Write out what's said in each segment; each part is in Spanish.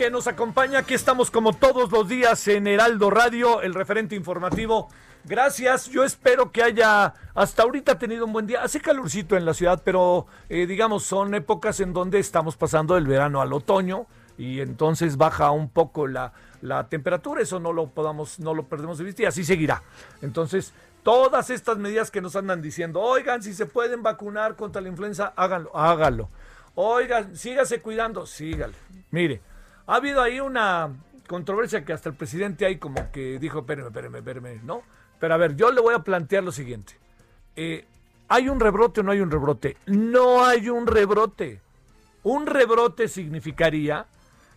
Que nos acompaña. Aquí estamos como todos los días en Heraldo Radio, el referente informativo. Gracias, yo espero que haya hasta ahorita tenido un buen día. Hace calorcito en la ciudad, pero eh, digamos son épocas en donde estamos pasando del verano al otoño y entonces baja un poco la, la temperatura. Eso no lo podamos, no lo perdemos de vista y así seguirá. Entonces, todas estas medidas que nos andan diciendo, oigan, si se pueden vacunar contra la influenza, háganlo, háganlo. Oigan, sígase cuidando, sígale. Mire, ha habido ahí una controversia que hasta el presidente ahí como que dijo, espérame, espérame, espérame, ¿no? Pero a ver, yo le voy a plantear lo siguiente. Eh, ¿Hay un rebrote o no hay un rebrote? No hay un rebrote. Un rebrote significaría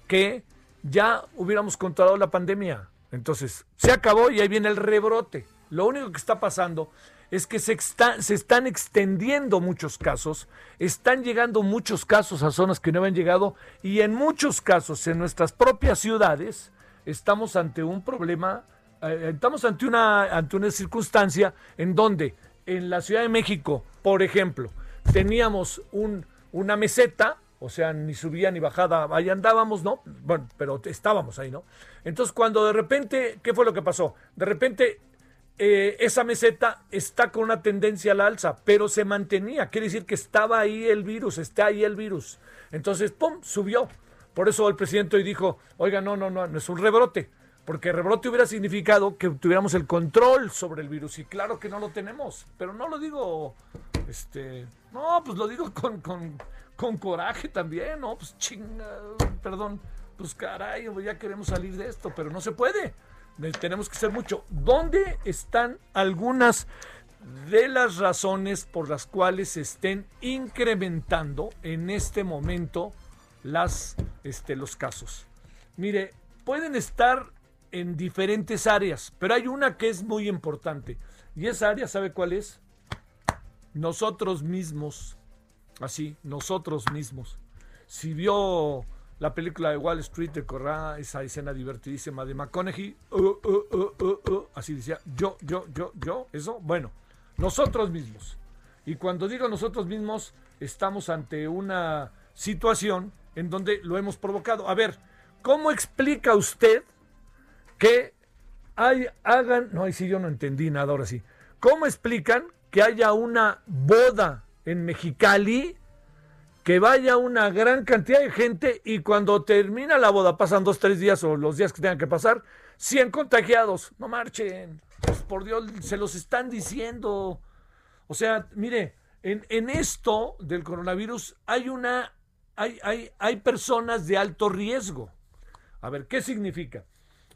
que ya hubiéramos controlado la pandemia. Entonces, se acabó y ahí viene el rebrote. Lo único que está pasando es que se, está- se están extendiendo muchos casos, están llegando muchos casos a zonas que no habían llegado y en muchos casos en nuestras propias ciudades estamos ante un problema, eh, estamos ante una, ante una circunstancia en donde en la Ciudad de México, por ejemplo, teníamos un, una meseta, o sea, ni subía ni bajada, ahí andábamos, ¿no? Bueno, pero estábamos ahí, ¿no? Entonces, cuando de repente, ¿qué fue lo que pasó? De repente eh, esa meseta está con una tendencia a la alza, pero se mantenía. Quiere decir que estaba ahí el virus, está ahí el virus. Entonces, ¡pum!, subió. Por eso el presidente hoy dijo, oiga, no, no, no, no es un rebrote. Porque rebrote hubiera significado que tuviéramos el control sobre el virus. Y claro que no lo tenemos. Pero no lo digo, este, no, pues lo digo con, con, con coraje también, ¿no? Pues chinga, perdón. Pues caray, ya queremos salir de esto, pero no se puede. Ne- Tenemos que ser mucho. ¿Dónde están algunas de las razones por las cuales se estén incrementando en este momento las, este, los casos? Mire, pueden estar en diferentes áreas, pero hay una que es muy importante. Y esa área, ¿sabe cuál es? Nosotros mismos. Así, nosotros mismos. Si vio la película de Wall Street, recorrá esa escena divertidísima de McConaughey. uh, uh, uh, así decía, yo, yo, yo, yo, eso. Bueno, nosotros mismos. Y cuando digo nosotros mismos, estamos ante una situación en donde lo hemos provocado. A ver, ¿cómo explica usted que hay, hagan, no, ahí sí yo no entendí nada ahora sí. ¿Cómo explican que haya una boda en Mexicali, que vaya una gran cantidad de gente y cuando termina la boda, pasan dos, tres días o los días que tengan que pasar, 100 contagiados? No marchen, pues por Dios, se los están diciendo. O sea, mire, en, en esto del coronavirus hay una, hay, hay, hay personas de alto riesgo. A ver, ¿qué significa?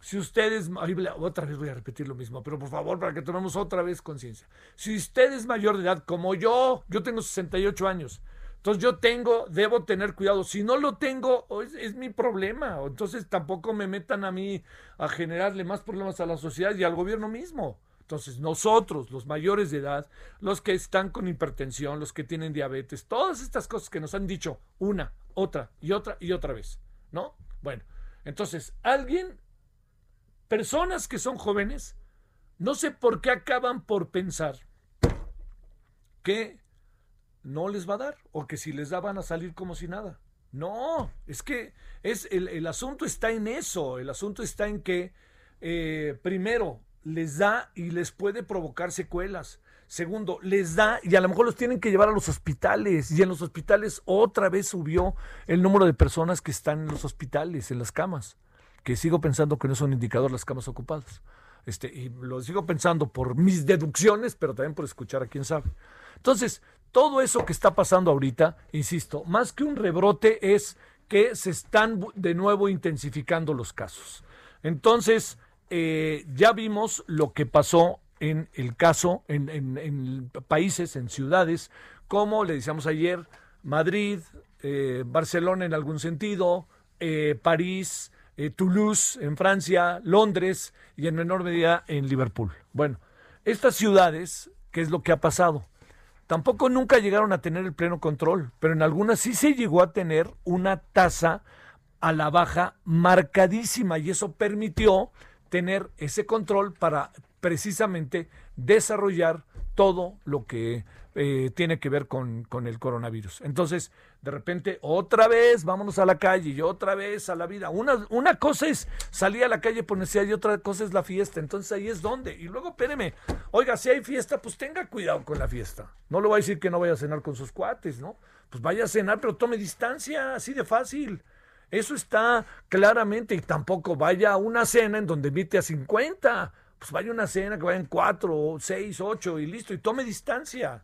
si ustedes, otra vez voy a repetir lo mismo, pero por favor, para que tomemos otra vez conciencia. Si usted es mayor de edad, como yo, yo tengo 68 años, entonces yo tengo, debo tener cuidado. Si no lo tengo, es, mi problema. Entonces tampoco me metan a mí a generarle más problemas a la sociedad y al gobierno mismo. Entonces nosotros, los mayores de edad, los que están con hipertensión, los que tienen diabetes, todas estas cosas que nos han dicho una, otra y otra y otra vez, ¿no? Bueno, entonces alguien, personas que son jóvenes, no sé por qué acaban por pensar que no les va a dar o que si les da van a salir como si nada. No, es que es el, el asunto está en eso, el asunto está en que eh, primero les da y les puede provocar secuelas. Segundo, les da y a lo mejor los tienen que llevar a los hospitales y en los hospitales otra vez subió el número de personas que están en los hospitales, en las camas, que sigo pensando que no es un indicador las camas ocupadas. Este, y lo sigo pensando por mis deducciones, pero también por escuchar a quién sabe. Entonces, todo eso que está pasando ahorita, insisto, más que un rebrote es que se están de nuevo intensificando los casos. Entonces, eh, ya vimos lo que pasó en el caso, en, países, en ciudades, como le decíamos ayer, Madrid, eh, Barcelona en algún sentido, eh, París, Toulouse en Francia, Londres y en menor medida en Liverpool. Bueno, estas ciudades, ¿qué es lo que ha pasado? Tampoco nunca llegaron a tener el pleno control, pero en algunas sí se llegó a tener una tasa a la baja marcadísima y eso permitió tener ese control para precisamente desarrollar todo lo que eh, tiene que ver con, con, el coronavirus. Entonces, de repente, otra vez vámonos a la calle y otra vez a la vida. Una, una cosa es salir a la calle por necesidad y otra cosa es la fiesta. Entonces ahí es donde. Y luego, espéreme, oiga, si hay fiesta, pues tenga cuidado con la fiesta. No le voy a decir que no vaya a cenar con sus cuates, ¿no? Pues vaya a cenar, pero tome distancia, así de fácil. Eso está claramente y tampoco vaya a una cena en donde invite a 50. Pues vaya una cena que vayan 4, 6, 8 y listo y tome distancia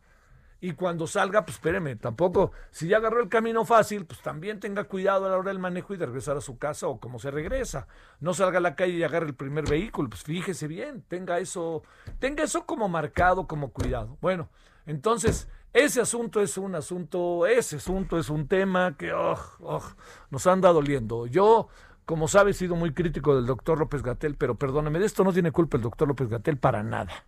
y cuando salga, pues espéreme, tampoco, si ya agarró el camino fácil, pues también tenga cuidado a la hora del manejo y de regresar a su casa o como se regresa. No salga a la calle y agarre el primer vehículo, pues fíjese bien, tenga eso, tenga eso como marcado, como cuidado. Bueno, entonces, ese asunto es un asunto, ese asunto es un tema que oh, oh, nos anda. Yo, como sabe, he sido muy crítico del doctor López Gatel, pero perdóneme, de esto no tiene culpa el doctor López Gatel para nada.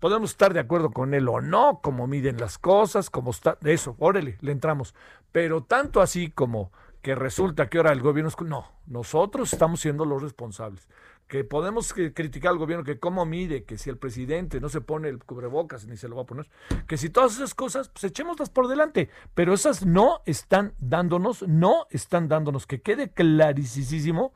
Podemos estar de acuerdo con él o no, como miden las cosas, como está, eso, órale, le entramos. Pero tanto así como que resulta que ahora el gobierno es... No, nosotros estamos siendo los responsables. Que podemos criticar al gobierno que cómo mide, que si el presidente no se pone el cubrebocas ni se lo va a poner, que si todas esas cosas, pues echémoslas por delante. Pero esas no están dándonos, no están dándonos, que quede clarísimo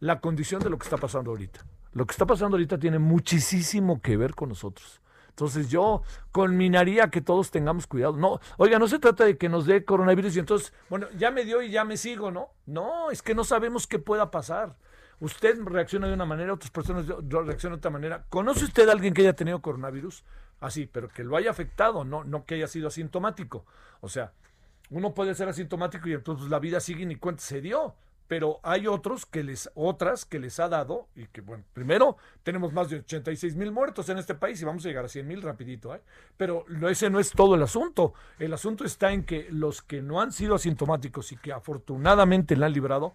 la condición de lo que está pasando ahorita. Lo que está pasando ahorita tiene muchísimo que ver con nosotros. Entonces yo culminaría que todos tengamos cuidado. No, oiga, no se trata de que nos dé coronavirus y entonces, bueno, ya me dio y ya me sigo, ¿no? No, es que no sabemos qué pueda pasar. Usted reacciona de una manera, otras personas reaccionan de otra manera. ¿Conoce usted a alguien que haya tenido coronavirus? Así, pero que lo haya afectado, no, no que haya sido asintomático. O sea, uno puede ser asintomático y entonces la vida sigue ni cuenta se dio pero hay otros que les, otras que les ha dado, y que bueno, primero tenemos más de 86 mil muertos en este país y vamos a llegar a 100 mil rapidito, ¿eh? pero ese no es todo el asunto. El asunto está en que los que no han sido asintomáticos y que afortunadamente la han librado,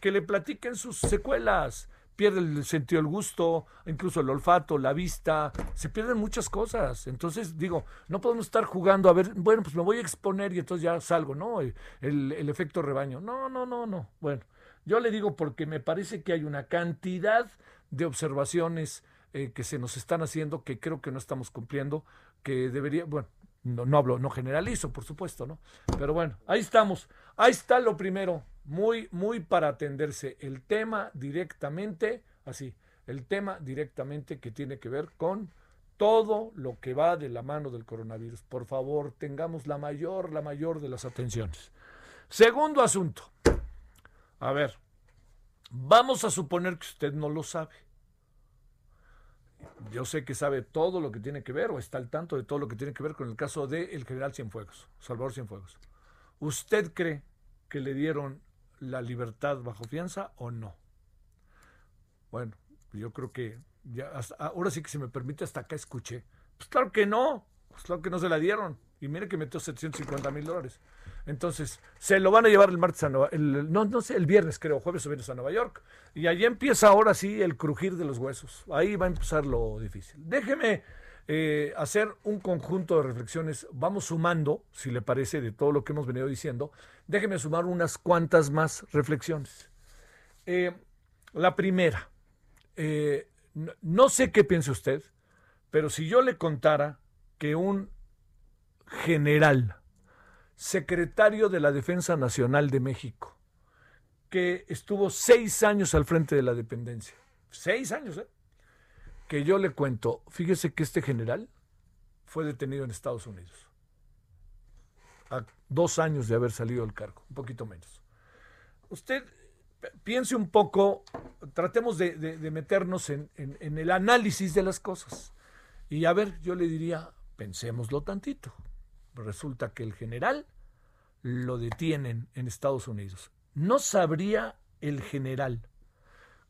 que le platiquen sus secuelas pierde el sentido del gusto, incluso el olfato, la vista, se pierden muchas cosas. Entonces, digo, no podemos estar jugando a ver, bueno, pues me voy a exponer y entonces ya salgo, ¿no? El, el efecto rebaño. No, no, no, no. Bueno, yo le digo porque me parece que hay una cantidad de observaciones eh, que se nos están haciendo que creo que no estamos cumpliendo, que debería, bueno, no, no hablo, no generalizo, por supuesto, ¿no? Pero bueno, ahí estamos. Ahí está lo primero muy, muy para atenderse el tema directamente, así, el tema directamente que tiene que ver con todo lo que va de la mano del coronavirus. Por favor, tengamos la mayor, la mayor de las atenciones. Segundo asunto. A ver, vamos a suponer que usted no lo sabe. Yo sé que sabe todo lo que tiene que ver o está al tanto de todo lo que tiene que ver con el caso del general Cienfuegos, Salvador Cienfuegos. ¿Usted cree que le dieron la libertad bajo fianza o no. Bueno, yo creo que ya ahora sí que se me permite hasta acá escuché. Pues claro que no, pues claro que no se la dieron. Y mire que metió 750 mil dólares. Entonces, se lo van a llevar el martes a Nueva el, no, no sé, el viernes creo, jueves o viernes a Nueva York. Y allí empieza ahora sí el crujir de los huesos. Ahí va a empezar lo difícil. Déjeme eh, hacer un conjunto de reflexiones. Vamos sumando, si le parece, de todo lo que hemos venido diciendo. Déjeme sumar unas cuantas más reflexiones. Eh, la primera, eh, no sé qué piense usted, pero si yo le contara que un general, secretario de la Defensa Nacional de México, que estuvo seis años al frente de la dependencia, seis años, ¿eh? Que yo le cuento, fíjese que este general fue detenido en Estados Unidos, a dos años de haber salido del cargo, un poquito menos. Usted piense un poco, tratemos de, meternos en, el análisis de las cosas. Y a ver, yo le diría, pensémoslo tantito. Resulta que el general lo detienen en Estados Unidos. No sabría el general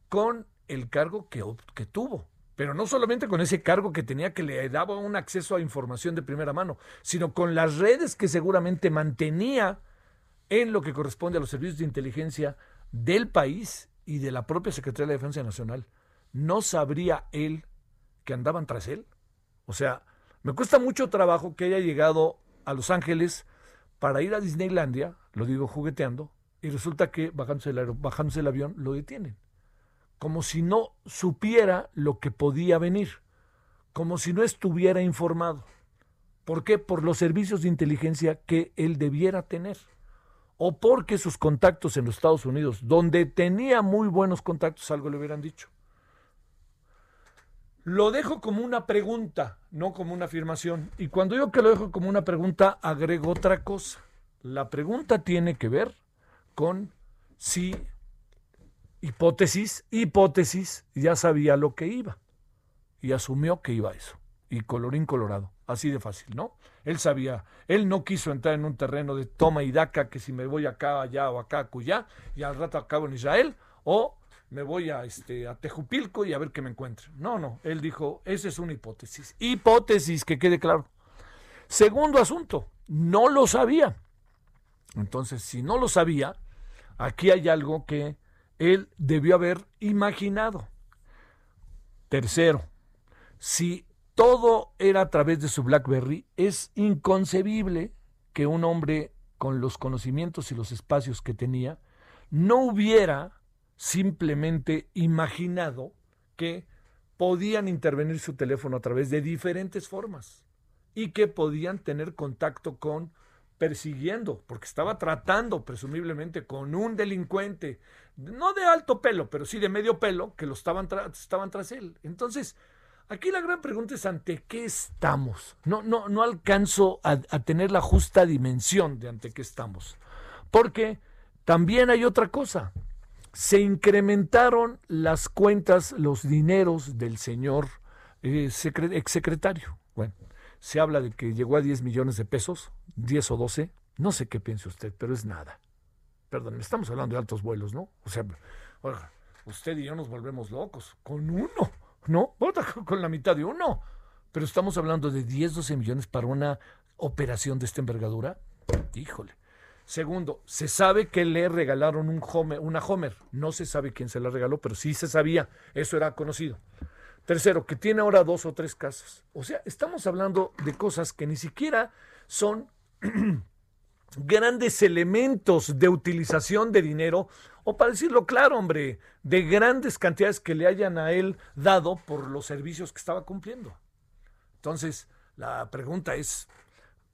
con el cargo que, que tuvo pero no solamente con ese cargo que tenía que le daba un acceso a información de primera mano, sino con las redes que seguramente mantenía en lo que corresponde a los servicios de inteligencia del país y de la propia Secretaría de Defensa Nacional. ¿No sabría él que andaban tras él? O sea, me cuesta mucho trabajo que haya llegado a Los Ángeles para ir a Disneylandia, lo digo jugueteando, y resulta que bajándose el, bajándose el avión lo detienen como si no supiera lo que podía venir, como si no estuviera informado. ¿Por qué? Por los servicios de inteligencia que él debiera tener. O porque sus contactos en los Estados Unidos, donde tenía muy buenos contactos, algo le hubieran dicho. Lo dejo como una pregunta, no como una afirmación. Y cuando digo que lo dejo como una pregunta, agrego otra cosa. La pregunta tiene que ver con si hipótesis, hipótesis, ya sabía lo que iba y asumió que iba a eso. Y colorín colorado, así de fácil, ¿no? Él sabía, él no quiso entrar en un terreno de toma y daca, que si me voy acá, allá o acá, cuyá, y al rato acabo en Israel, o me voy a, este, a Tejupilco y a ver qué me encuentro. No, no, él dijo, esa es una hipótesis. Hipótesis, que quede claro. Segundo asunto, no lo sabía. Entonces, si no lo sabía, aquí hay algo que él debió haber imaginado. Tercero, si todo era a través de su BlackBerry, es inconcebible que un hombre con los conocimientos y los espacios que tenía no hubiera simplemente imaginado que podían intervenir su teléfono a través de diferentes formas y que podían tener contacto con persiguiendo, porque estaba tratando presumiblemente con un delincuente, no de alto pelo, pero sí de medio pelo, que lo estaban, estaban tras él. Entonces, aquí la gran pregunta es ante qué estamos. No, no, no alcanzo a, tener la justa dimensión de ante qué estamos. Porque también hay otra cosa. Se incrementaron las cuentas, los dineros del señor eh, exsecretario. Bueno, se habla de que llegó a 10 millones de pesos, 10 o 12, no sé qué piense usted, pero es nada. Perdón, estamos hablando de altos vuelos, ¿no? O sea, usted y yo nos volvemos locos con uno, ¿no? Con la mitad de uno. Pero estamos hablando de 10, 12 millones para una operación de esta envergadura. Híjole. Segundo, se sabe que le regalaron un Homer, una Homer. No se sabe quién se la regaló, pero sí se sabía. Eso era conocido. Tercero, que tiene ahora dos o tres casas. O sea, estamos hablando de cosas que ni siquiera son grandes elementos de utilización de dinero, o para decirlo claro, hombre, de grandes cantidades que le hayan a él dado por los servicios que estaba cumpliendo. Entonces, la pregunta es,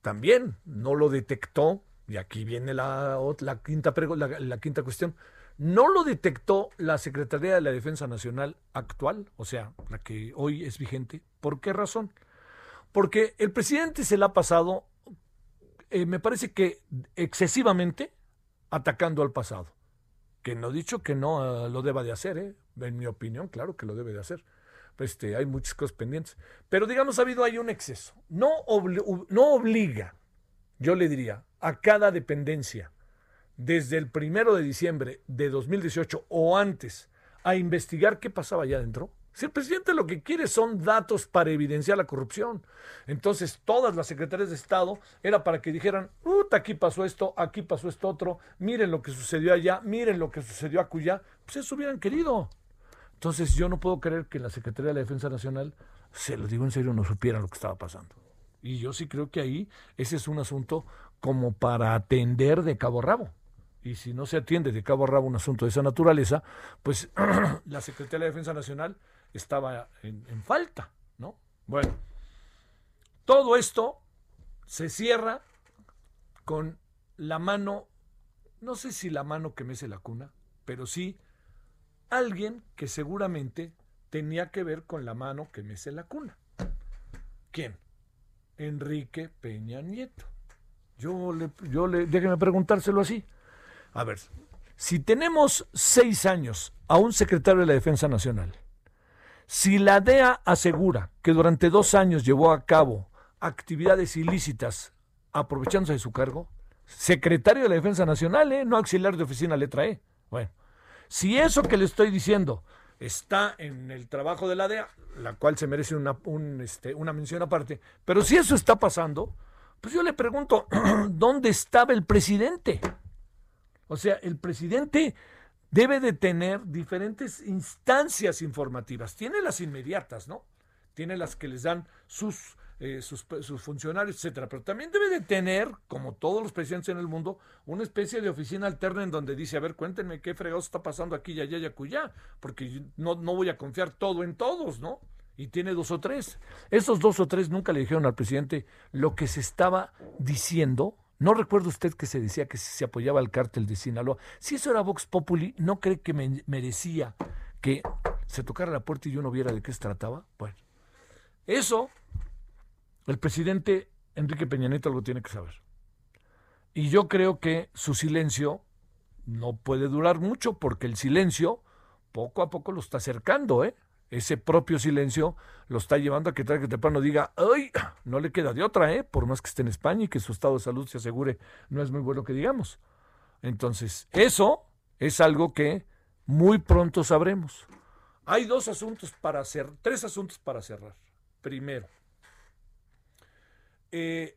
también no lo detectó, y aquí viene la, quinta, la quinta cuestión, no lo detectó la Secretaría de la Defensa Nacional actual, o sea, la que hoy es vigente. ¿Por qué razón? Porque el presidente se la ha pasado, eh, me parece que excesivamente, atacando al pasado. Que no he dicho que no ah, lo deba de hacer, ¿eh? en mi opinión, claro que lo debe de hacer. Este, hay muchas cosas pendientes. Pero digamos, ha habido ahí un exceso. No, no obliga, yo le diría, a cada dependencia desde el primero de diciembre de 2018 o antes a investigar qué pasaba allá adentro? Si el presidente lo que quiere son datos para evidenciar la corrupción. Entonces, todas las secretarias de Estado era para que dijeran, puta, aquí pasó esto, aquí pasó esto otro, miren lo que sucedió allá, miren lo que sucedió acullá. Pues eso hubieran querido. Entonces, yo no puedo creer que la Secretaría de la Defensa Nacional, se lo digo en serio, no supiera lo que estaba pasando. Y yo sí creo que ahí ese es un asunto como para atender de cabo a rabo y si no se atiende de cabo a rabo un asunto de esa naturaleza, pues la Secretaría de Defensa Nacional estaba en, falta, ¿no? Bueno, todo esto se cierra con la mano, no sé si la mano que mece la cuna, pero sí alguien que seguramente tenía que ver con la mano que mece la cuna. ¿Quién? Enrique Peña Nieto. Yo le, yo le, déjeme preguntárselo así. A ver, si tenemos seis años a un secretario de la Defensa Nacional, si la DEA asegura que durante dos años llevó a cabo actividades ilícitas aprovechándose de su cargo, secretario de la Defensa Nacional, ¿eh? no auxiliar de oficina letra E. Bueno, si eso que le estoy diciendo está en el trabajo de la DEA, la cual se merece una, este, una mención aparte, pero si eso está pasando, pues yo le pregunto, ¿dónde estaba el presidente? O sea, el presidente debe de tener diferentes instancias informativas. Tiene las inmediatas, ¿no? Tiene las que les dan sus, eh, sus, funcionarios, etcétera. Pero también debe de tener, como todos los presidentes en el mundo, una especie de oficina alterna en donde dice, a ver, cuéntenme qué fregados está pasando aquí, allá, y acullá, porque no, no voy a confiar todo en todos, ¿no? Y tiene dos o tres. Esos dos o tres nunca le dijeron al presidente lo que se estaba diciendo ¿No recuerda usted que se decía que se apoyaba al cártel de Sinaloa? Si eso era Vox Populi, ¿no cree que me merecía que se tocara la puerta y uno viera de qué se trataba? Bueno, eso el presidente Enrique Peña Nieto algo tiene que saber. Y yo creo que su silencio no puede durar mucho porque el silencio poco a poco lo está acercando, ¿eh? Ese propio silencio lo está llevando a que tarde que temprano diga, ¡ay! No le queda de otra, ¿eh? Por más que esté en España y que su estado de salud se asegure, no es muy bueno que digamos. Entonces, eso es algo que muy pronto sabremos. Hay dos asuntos para hacer, tres asuntos para cerrar. Primero, eh,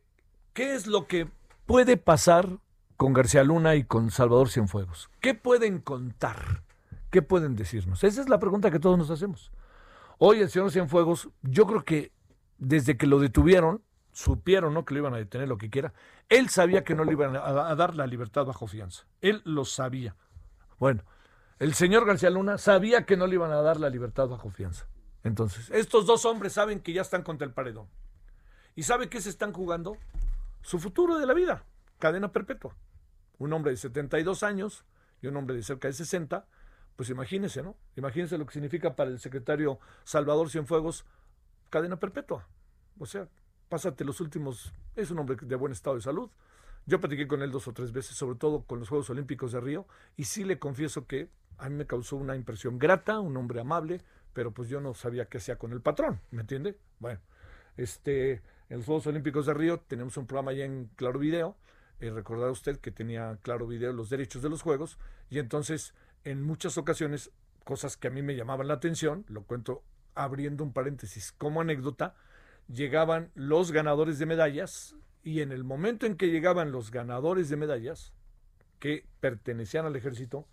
¿qué es lo que puede pasar con García Luna y con Salvador Cienfuegos? ¿Qué pueden contar? ¿Qué pueden decirnos? Esa es la pregunta que todos nos hacemos. Hoy el señor Cienfuegos, yo creo que desde que lo detuvieron, supieron ¿no? que lo iban a detener, lo que quiera, él sabía que no le iban a, dar la libertad bajo fianza. Él lo sabía. Bueno, el señor García Luna sabía que no le iban a dar la libertad bajo fianza. Entonces, estos dos hombres saben que ya están contra el paredón. ¿Y sabe qué se están jugando? Su futuro de la vida, cadena perpetua. Un hombre de 72 años y un hombre de cerca de 60 pues imagínense, ¿no? Imagínense lo que significa para el secretario Salvador Cienfuegos cadena perpetua. O sea, pásate los últimos. Es un hombre de buen estado de salud. Yo platiqué con él dos o tres veces, sobre todo con los Juegos Olímpicos de Río, y sí le confieso que a mí me causó una impresión grata, un hombre amable, pero pues yo no sabía qué hacía con el patrón, ¿me entiende? Bueno, este, en los Juegos Olímpicos de Río tenemos un programa ya en Claro Video, eh, recordar usted que tenía Claro Video los derechos de los Juegos, y entonces en muchas ocasiones, cosas que a mí me llamaban la atención, lo cuento abriendo un paréntesis como anécdota, llegaban los ganadores de medallas y en el momento en que llegaban los ganadores de medallas que pertenecían al ejército,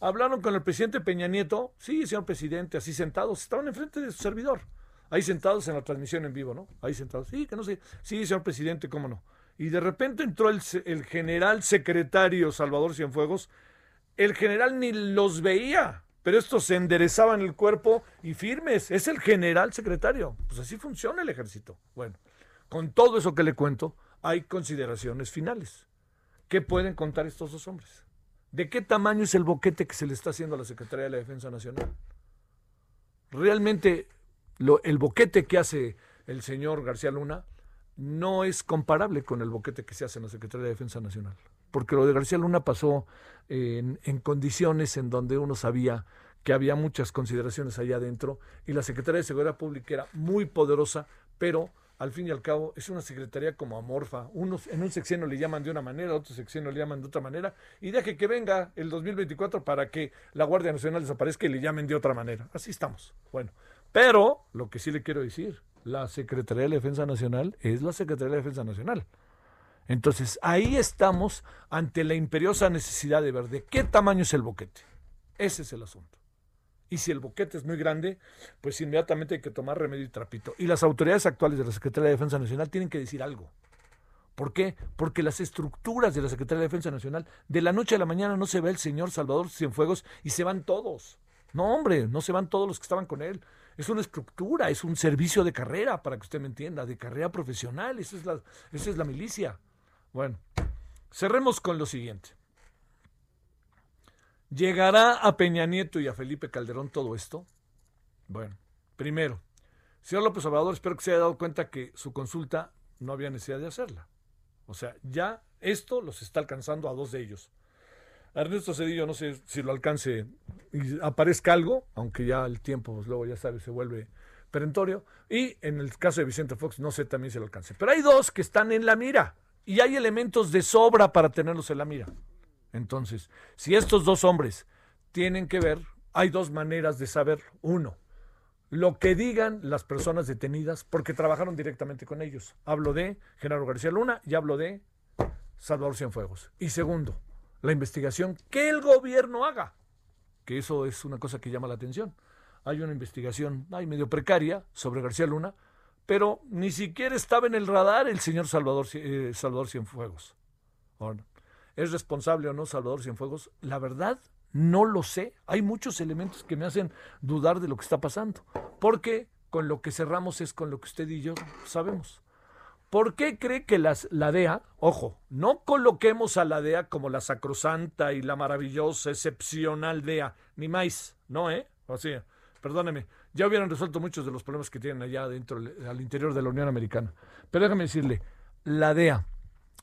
hablaron con el presidente Peña Nieto, sí, señor presidente, así sentados, estaban enfrente de su servidor, ahí sentados en la transmisión en vivo, ¿no? Ahí sentados, sí, que no sé, sí, señor presidente, cómo no. Y de repente entró el, el general secretario Salvador Cienfuegos el general ni los veía, pero estos se enderezaban el cuerpo y firmes. Es el general secretario. Pues así funciona el ejército. Bueno, con todo eso que le cuento, hay consideraciones finales. ¿Qué pueden contar estos dos hombres? ¿De qué tamaño es el boquete que se le está haciendo a la Secretaría de la Defensa Nacional? Realmente el boquete que hace el señor García Luna no es comparable con el boquete que se hace en la Secretaría de Defensa Nacional porque lo de García Luna pasó en, condiciones en donde uno sabía que había muchas consideraciones allá adentro y la Secretaría de Seguridad Pública era muy poderosa, pero al fin y al cabo, es una secretaría como amorfa. Unos en un sexenio le llaman de una manera, otro sexenio le llaman de otra manera, y deje que venga el 2024 para que la Guardia Nacional desaparezca y le llamen de otra manera. Así estamos. Bueno, pero lo que sí le quiero decir, la Secretaría de Defensa Nacional es la Secretaría de Defensa Nacional. Entonces, ahí estamos ante la imperiosa necesidad de ver de qué tamaño es el boquete. Ese es el asunto. Y si el boquete es muy grande, pues inmediatamente hay que tomar remedio y trapito. Y las autoridades actuales de la Secretaría de Defensa Nacional tienen que decir algo. ¿Por qué? Porque las estructuras de la Secretaría de Defensa Nacional, de la noche a la mañana no se ve el señor Salvador Cienfuegos y se van todos. No, hombre, no se van todos los que estaban con él. Es una estructura, es un servicio de carrera, para que usted me entienda, de carrera profesional. Esa es la, esa es la milicia. Bueno, cerremos con lo siguiente. ¿Llegará a Peña Nieto y a Felipe Calderón todo esto? Bueno, primero, señor López Obrador, espero que se haya dado cuenta que su consulta no había necesidad de hacerla. O sea, ya esto los está alcanzando a dos de ellos. Ernesto Cedillo, no sé si lo alcance y aparezca algo, aunque ya el tiempo, pues, luego ya sabe, se vuelve perentorio. Y en el caso de Vicente Fox, no sé también si lo alcance. Pero hay dos que están en la mira y hay elementos de sobra para tenerlos en la mira. Entonces, si estos dos hombres tienen que ver, hay dos maneras de saberlo. Uno, lo que digan las personas detenidas porque trabajaron directamente con ellos. Hablo de Genaro García Luna y hablo de Salvador Cienfuegos. Y segundo, la investigación que el gobierno haga, que eso es una cosa que llama la atención. Hay una investigación, hay medio precaria sobre García Luna, pero ni siquiera estaba en el radar el señor Salvador, eh, Salvador Cienfuegos. ¿Es responsable o no Salvador Cienfuegos? La verdad, no lo sé. Hay muchos elementos que me hacen dudar de lo que está pasando. Porque con lo que cerramos es con lo que usted y yo sabemos. ¿Por qué cree que las, la DEA, ojo, no coloquemos a la DEA como la sacrosanta y la maravillosa, excepcional DEA, ni más, no, ¿eh? O sea, perdóneme, ya hubieran resuelto muchos de los problemas que tienen allá dentro, al interior de la Unión Americana. Pero déjame decirle, la DEA,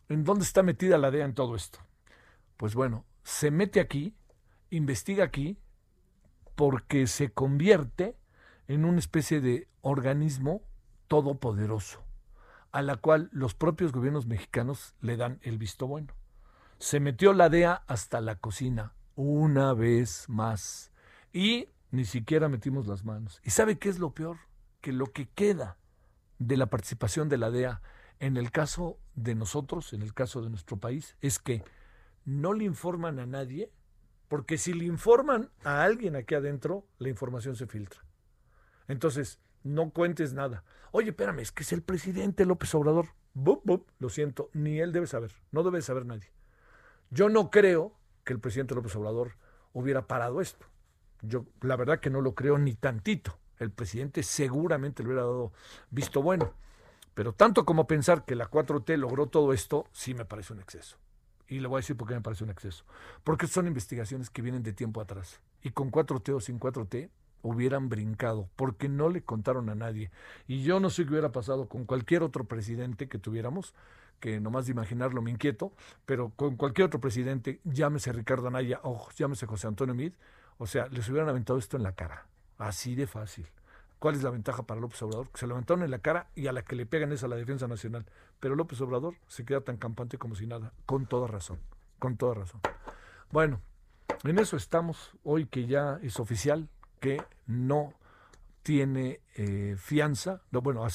¿en dónde está metida la DEA en todo esto? Pues bueno, se mete aquí, investiga aquí, porque se convierte en una especie de organismo todopoderoso a la cual los propios gobiernos mexicanos le dan el visto bueno. Se metió la DEA hasta la cocina, una vez más, y ni siquiera metimos las manos. ¿Y sabe qué es lo peor? Que lo que queda de la participación de la DEA en el caso de nosotros, en el caso de nuestro país, es que no le informan a nadie, porque si le informan a alguien aquí adentro, la información se filtra. Entonces, no cuentes nada. Oye, espérame, es que es el presidente López Obrador. lo siento, ni él debe saber, no debe saber nadie. Yo no creo que el presidente López Obrador hubiera parado esto. Yo la verdad que no lo creo ni tantito. El presidente seguramente le hubiera dado visto bueno. Pero tanto como pensar que la 4T logró todo esto, sí me parece un exceso. Y le voy a decir por qué me parece un exceso. Porque son investigaciones que vienen de tiempo atrás. Y con 4T o sin 4T, hubieran brincado, porque no le contaron a nadie. Y yo no sé qué hubiera pasado con cualquier otro presidente que tuviéramos, que nomás de imaginarlo me inquieto, pero con cualquier otro presidente, llámese Ricardo Anaya o llámese José Antonio Mid, o sea, les hubieran aventado esto en la cara. Así de fácil. ¿Cuál es la ventaja para López Obrador? Que se lo aventaron en la cara y a la que le pegan es a la defensa nacional. Pero López Obrador se queda tan campante como si nada, con toda razón, con toda razón. Bueno, en eso estamos hoy que ya es oficial, que no tiene eh, fianza, no, bueno,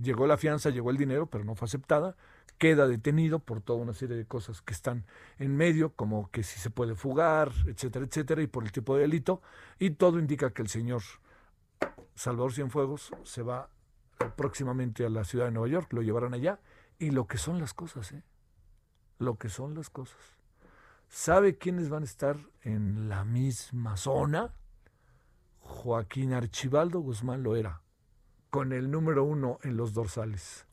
llegó la fianza, llegó el dinero, pero no fue aceptada, queda detenido por toda una serie de cosas que están en medio, como que si se puede fugar, etcétera, etcétera, y por el tipo de delito, y todo indica que el señor Salvador Cienfuegos se va próximamente a la ciudad de Nueva York, lo llevarán allá, y lo que son las cosas, ¿eh? Lo que son las cosas. ¿Sabe quiénes van a estar en la misma zona? Joaquín Archibaldo Guzmán lo era, con el número uno en los dorsales.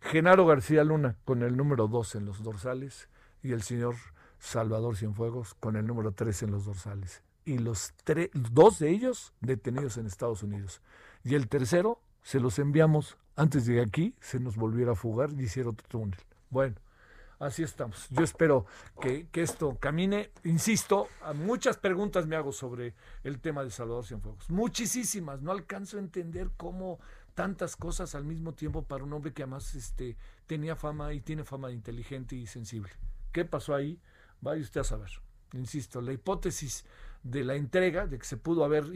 Genaro García Luna con el número dos en los dorsales y el señor Salvador Cienfuegos con el número tres en los dorsales. Y los dos de ellos detenidos en Estados Unidos. Y el tercero se los enviamos antes de que aquí se nos volviera a fugar y hiciera otro túnel. Bueno, así estamos. Yo espero que, esto camine. Insisto, muchas preguntas me hago sobre el tema de Salvador Cienfuegos. Muchísimas. No alcanzo a entender cómo tantas cosas al mismo tiempo para un hombre que además este, tenía fama y tiene fama de inteligente y sensible. ¿Qué pasó ahí? Vaya usted a saber. Insisto, la hipótesis de la entrega, de que se pudo haber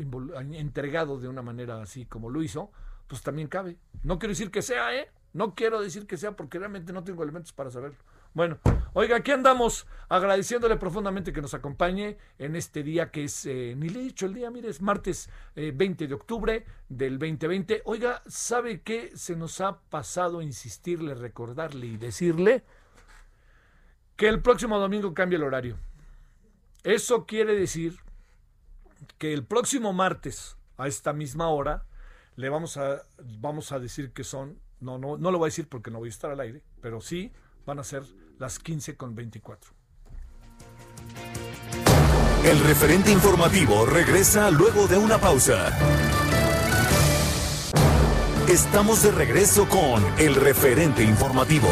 entregado de una manera así como lo hizo, pues también cabe. No quiero decir que sea, ¿eh? No quiero decir que sea porque realmente no tengo elementos para saberlo. Bueno, oiga, aquí andamos agradeciéndole profundamente que nos acompañe en este día que es, eh, ni le he dicho el día, mire, es martes 20 eh, de octubre del 2020. Oiga, ¿sabe qué se nos ha pasado insistirle, recordarle y decirle? Que el próximo domingo cambia el horario. Eso quiere decir que el próximo martes a esta misma hora le vamos a, vamos a decir que son, no, no, no lo voy a decir porque no voy a estar al aire, pero sí van a ser las 15 con 24. El referente informativo regresa luego de una pausa. Estamos de regreso con el referente informativo.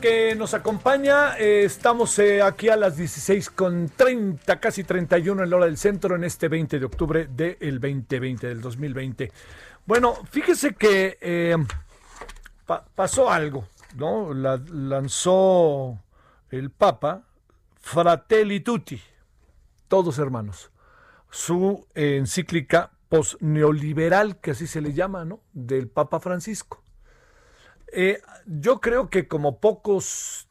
Que nos acompaña. Eh, estamos eh, aquí a las 16 con 30, casi 31 en la hora del centro en este 20 de octubre del 2020, del 2020. Bueno, fíjese que eh, pasó algo, ¿no? La, lanzó el Papa Fratelli Tutti, todos hermanos, su encíclica post-neoliberal, que así se le llama, ¿no? Del Papa Francisco. Eh, yo creo que como pocos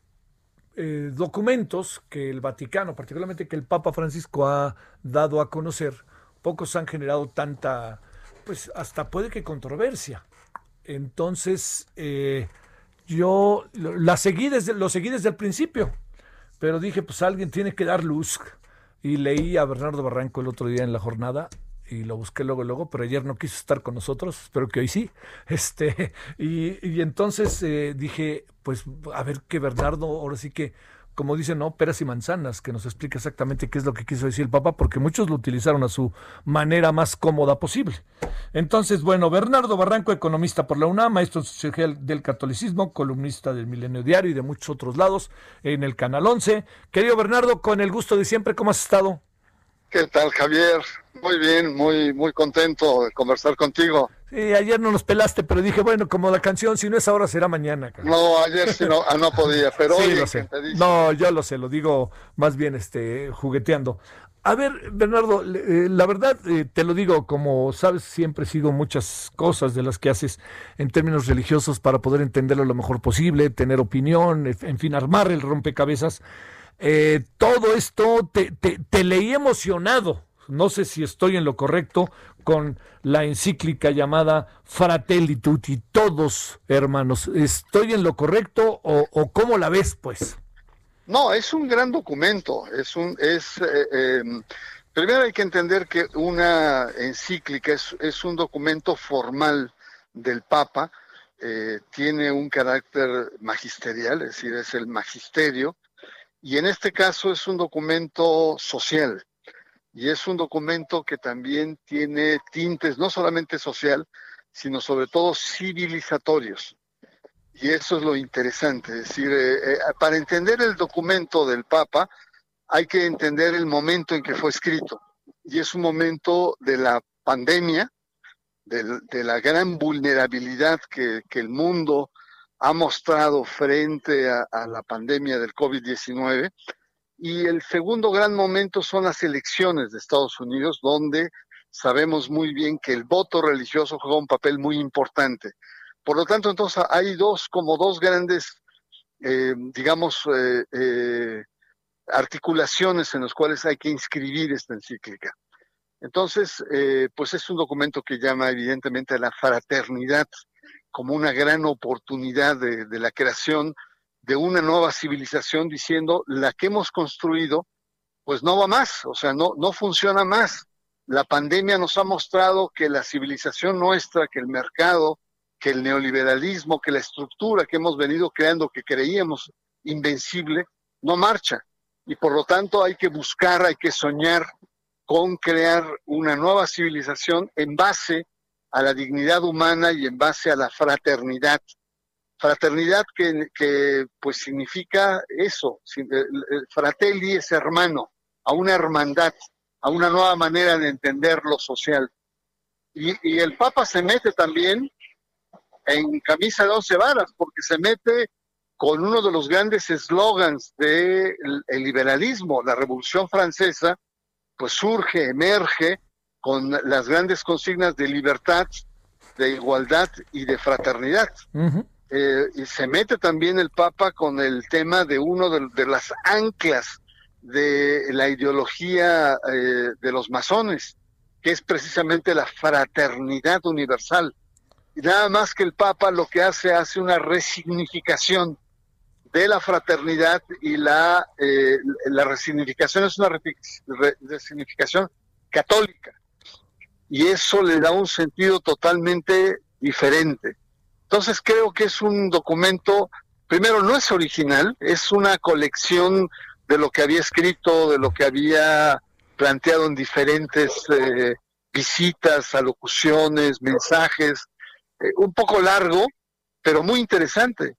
eh, documentos que el Vaticano, particularmente que el Papa Francisco ha dado a conocer, pocos han generado tanta, pues hasta puede que controversia. Entonces, eh, yo la seguí desde, lo seguí desde el principio, pero dije, pues alguien tiene que dar luz. Y leí a Bernardo Barranco el otro día en la jornada y lo busqué luego, luego, pero ayer no quiso estar con nosotros, espero que hoy sí. Este, y, entonces eh, dije, pues a ver que Bernardo, ahora sí que, como dicen, ¿no? Peras y manzanas, que nos explique exactamente qué es lo que quiso decir el Papa, porque muchos lo utilizaron a su manera más cómoda posible. Entonces, bueno, Bernardo Barranco, economista por la UNAM, maestro social del catolicismo, columnista del Milenio Diario y de muchos otros lados en el Canal 11. Querido Bernardo, con el gusto de siempre, ¿cómo has estado? ¿Qué tal, Javier? Muy bien, muy muy contento de conversar contigo. Sí, ayer no nos pelaste, pero dije, bueno, como la canción, si no es ahora, será mañana. No, ayer sí no, ah, no podía, pero sí, lo sé. No, yo lo sé, lo digo más bien este jugueteando. A ver, Bernardo, eh, la verdad, eh, te lo digo, como sabes, siempre sigo muchas cosas de las que haces en términos religiosos para poder entenderlo lo mejor posible, tener opinión, en fin, armar el rompecabezas. Eh, todo esto te, te, leí emocionado, no sé si estoy en lo correcto, con la encíclica llamada Fratelli Tutti, todos hermanos. ¿Estoy en lo correcto o, cómo la ves, pues? No, es un gran documento. Es un, es, eh, em, primero hay que entender que una encíclica es, es un documento formal del Papa, eh, tiene un carácter magisterial, es decir, es el magisterio, y en este caso es un documento social y es un documento que también tiene tintes no solamente social, sino sobre todo civilizatorios. Y eso es lo interesante, es decir, eh, eh, para entender el documento del Papa hay que entender el momento en que fue escrito. Y es un momento de la pandemia, de, la gran vulnerabilidad que, que el mundo ha mostrado frente a, la pandemia del COVID-19. Y el segundo gran momento son las elecciones de Estados Unidos, donde sabemos muy bien que el voto religioso juega un papel muy importante. Por lo tanto, entonces hay dos, como dos grandes, eh, digamos, eh, eh, articulaciones en las cuales hay que inscribir esta encíclica. Entonces, pues es un documento que llama evidentemente a la fraternidad como una gran oportunidad de, la creación de una nueva civilización diciendo la que hemos construido pues no va más, o sea, no, no funciona más. La pandemia nos ha mostrado que la civilización nuestra, que el mercado, que el neoliberalismo, que la estructura que hemos venido creando, que creíamos invencible, no marcha. Y por lo tanto hay que buscar, hay que soñar con crear una nueva civilización en base a la dignidad humana y en base a la fraternidad. Fraternidad que, pues significa eso, fratelli es hermano, a una hermandad, a una nueva manera de entender lo social. Y, el Papa se mete también en camisa de once varas, porque se mete con uno de los grandes eslogans del liberalismo, la Revolución Francesa, pues surge, emerge con las grandes consignas de libertad, de igualdad y de fraternidad. Eh, y se mete también el Papa con el tema de uno de las anclas de la ideología eh, de los masones, que es precisamente la fraternidad universal. Y nada más que el Papa lo que hace, hace una resignificación de la fraternidad y la, eh, la resignificación es una resignificación católica. Y eso le da un sentido totalmente diferente. Entonces creo que es un documento, primero no es original, es una colección de lo que había escrito, de lo que había planteado en diferentes eh, visitas, alocuciones, mensajes, eh, un poco largo, pero muy interesante.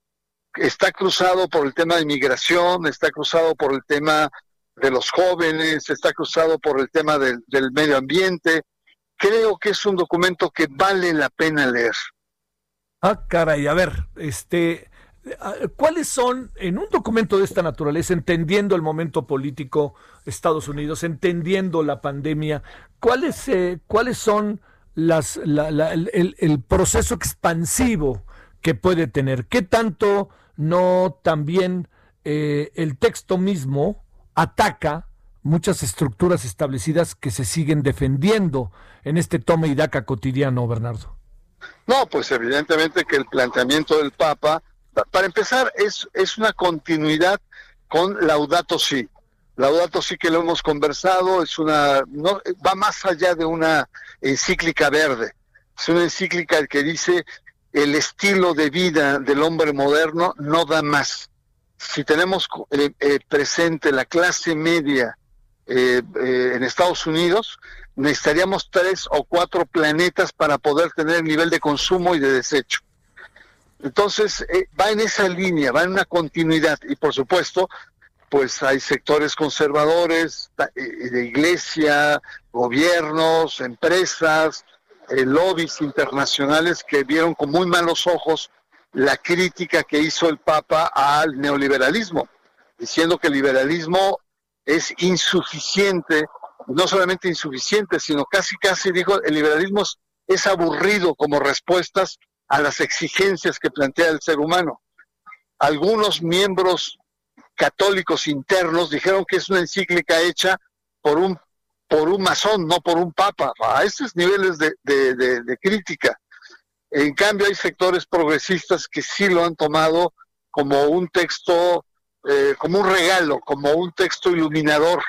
Está cruzado por el tema de inmigración, está cruzado por el tema de los jóvenes, está cruzado por el tema del medio ambiente. Creo que es un documento que vale la pena leer. Ah, caray, a ver, este, ¿Cuáles son, en un documento de esta naturaleza, entendiendo el momento político Estados Unidos, entendiendo la pandemia, cuáles, eh, cuáles son las, el, proceso expansivo que puede tener? ¿Qué tanto no también eh, el texto mismo ataca muchas estructuras establecidas que se siguen defendiendo en este toma y daca cotidiano, Bernardo? No, pues evidentemente que el planteamiento del Papa para empezar, es, es una continuidad con Laudato Si. Laudato Si que lo hemos conversado, es una, no, va más allá de una encíclica verde. Es una encíclica que dice el estilo de vida del hombre moderno no da más. Si tenemos eh, eh, presente la clase media eh, en Estados Unidos, necesitaríamos tres o cuatro planetas para poder tener el nivel de consumo y de desecho. Entonces, eh, va en esa línea, va en una continuidad y por supuesto, pues hay sectores conservadores eh, de iglesia, gobiernos, empresas, eh, lobbies internacionales que vieron con muy malos ojos la crítica que hizo el Papa al neoliberalismo, diciendo que el liberalismo es insuficiente, no solamente insuficiente, sino casi casi dijo el liberalismo es aburrido como respuestas a las exigencias que plantea el ser humano. Algunos miembros católicos internos dijeron que es una encíclica hecha por un por un masón, no por un papa, a esos niveles de, de, crítica. En cambio, hay sectores progresistas que sí lo han tomado como un texto, eh, como un regalo, como un texto iluminador,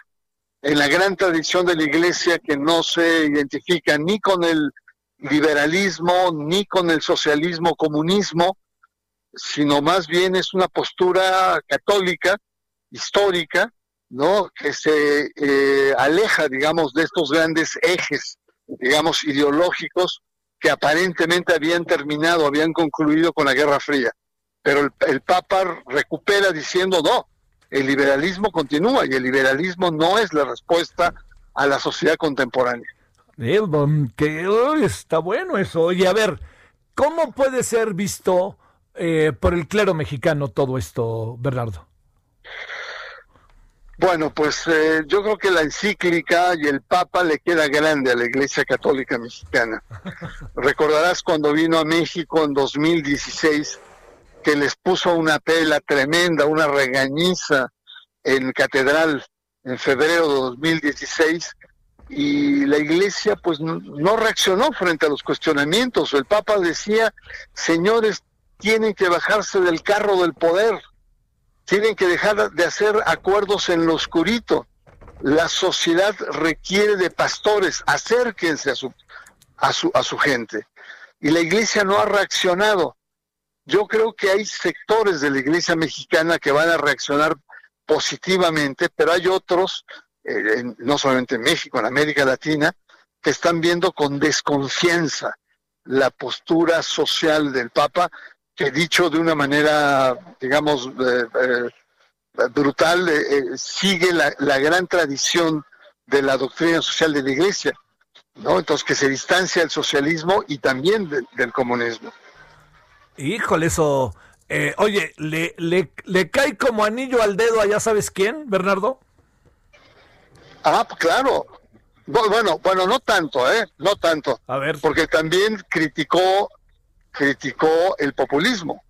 en la gran tradición de la iglesia que no se identifica ni con el liberalismo ni con el socialismo comunismo, sino más bien es una postura católica, histórica, ¿no? que se eh, aleja, digamos, de estos grandes ejes, digamos, ideológicos que aparentemente habían terminado, habían concluido con la Guerra Fría. Pero el, el Papa recupera diciendo, no, el liberalismo continúa y el liberalismo no es la respuesta a la sociedad contemporánea. Que está bueno eso. Y a ver, ¿cómo puede ser visto eh, por el clero mexicano todo esto, Bernardo? Bueno, pues eh, yo creo que la encíclica y el Papa le queda grande a la Iglesia Católica Mexicana. Recordarás cuando vino a México en 2016 que les puso una pela tremenda, una regañiza en Catedral en febrero de 2016 y la iglesia pues no, reaccionó frente a los cuestionamientos. El Papa decía, señores, tienen que bajarse del carro del poder, tienen que dejar de hacer acuerdos en lo oscurito. La sociedad requiere de pastores, acérquense a su, a su, a su gente. Y la iglesia no ha reaccionado. Yo creo que hay sectores de la iglesia mexicana que van a reaccionar positivamente, pero hay otros, eh, no solamente en México, en América Latina, que están viendo con desconfianza la postura social del Papa, que dicho de una manera, digamos, eh, eh, brutal, sigue la, gran tradición de la doctrina social de la Iglesia, ¿no? Entonces que se distancia del socialismo y también del comunismo. Híjole, eso. Eh, oye, ¿le, le, cae como anillo al dedo a ya sabes quién, Bernardo? Ah, claro. Bueno, bueno, no tanto, ¿eh? No tanto. A ver. Porque también criticó, criticó el populismo.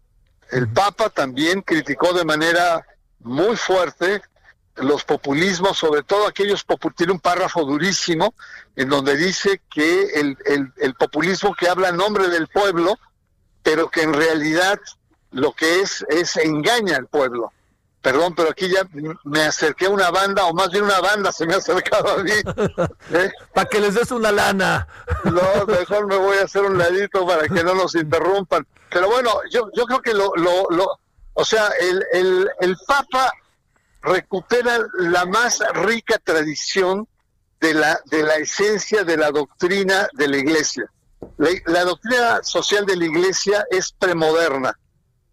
El Papa también criticó de manera muy fuerte los populismos, sobre todo aquellos, tiene un párrafo durísimo en donde dice que el, el, el populismo que habla en nombre del pueblo pero que en realidad lo que es es engaña al pueblo. Perdón, pero aquí ya me acerqué a una banda, o más bien una banda se me ha acercado a mí. ¿eh? Para que les des una lana. no, mejor me voy a hacer un ladito para que no nos interrumpan. Pero bueno, yo, yo creo que lo, lo, lo o sea, el, el, el Papa recupera la más rica tradición de la, de la esencia de la doctrina de la Iglesia. La, doctrina social de la Iglesia es premoderna.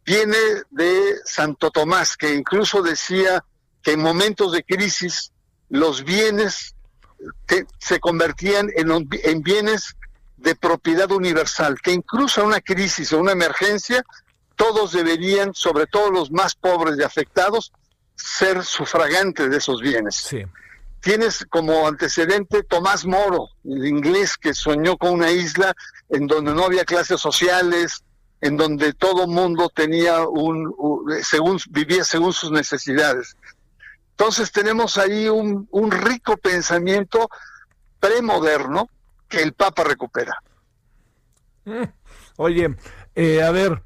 Viene de Santo Tomás, que incluso decía que en momentos de crisis los bienes se convertían en, en bienes de propiedad universal, que incluso en una crisis o una emergencia, todos deberían, sobre todo los más pobres y afectados, ser sufragantes de esos bienes. Sí tienes como antecedente Tomás Moro, el inglés que soñó con una isla en donde no había clases sociales, en donde todo mundo tenía un, según vivía según sus necesidades. Entonces tenemos ahí un, rico pensamiento premoderno que el Papa recupera. Mm. Oye, eh, a ver,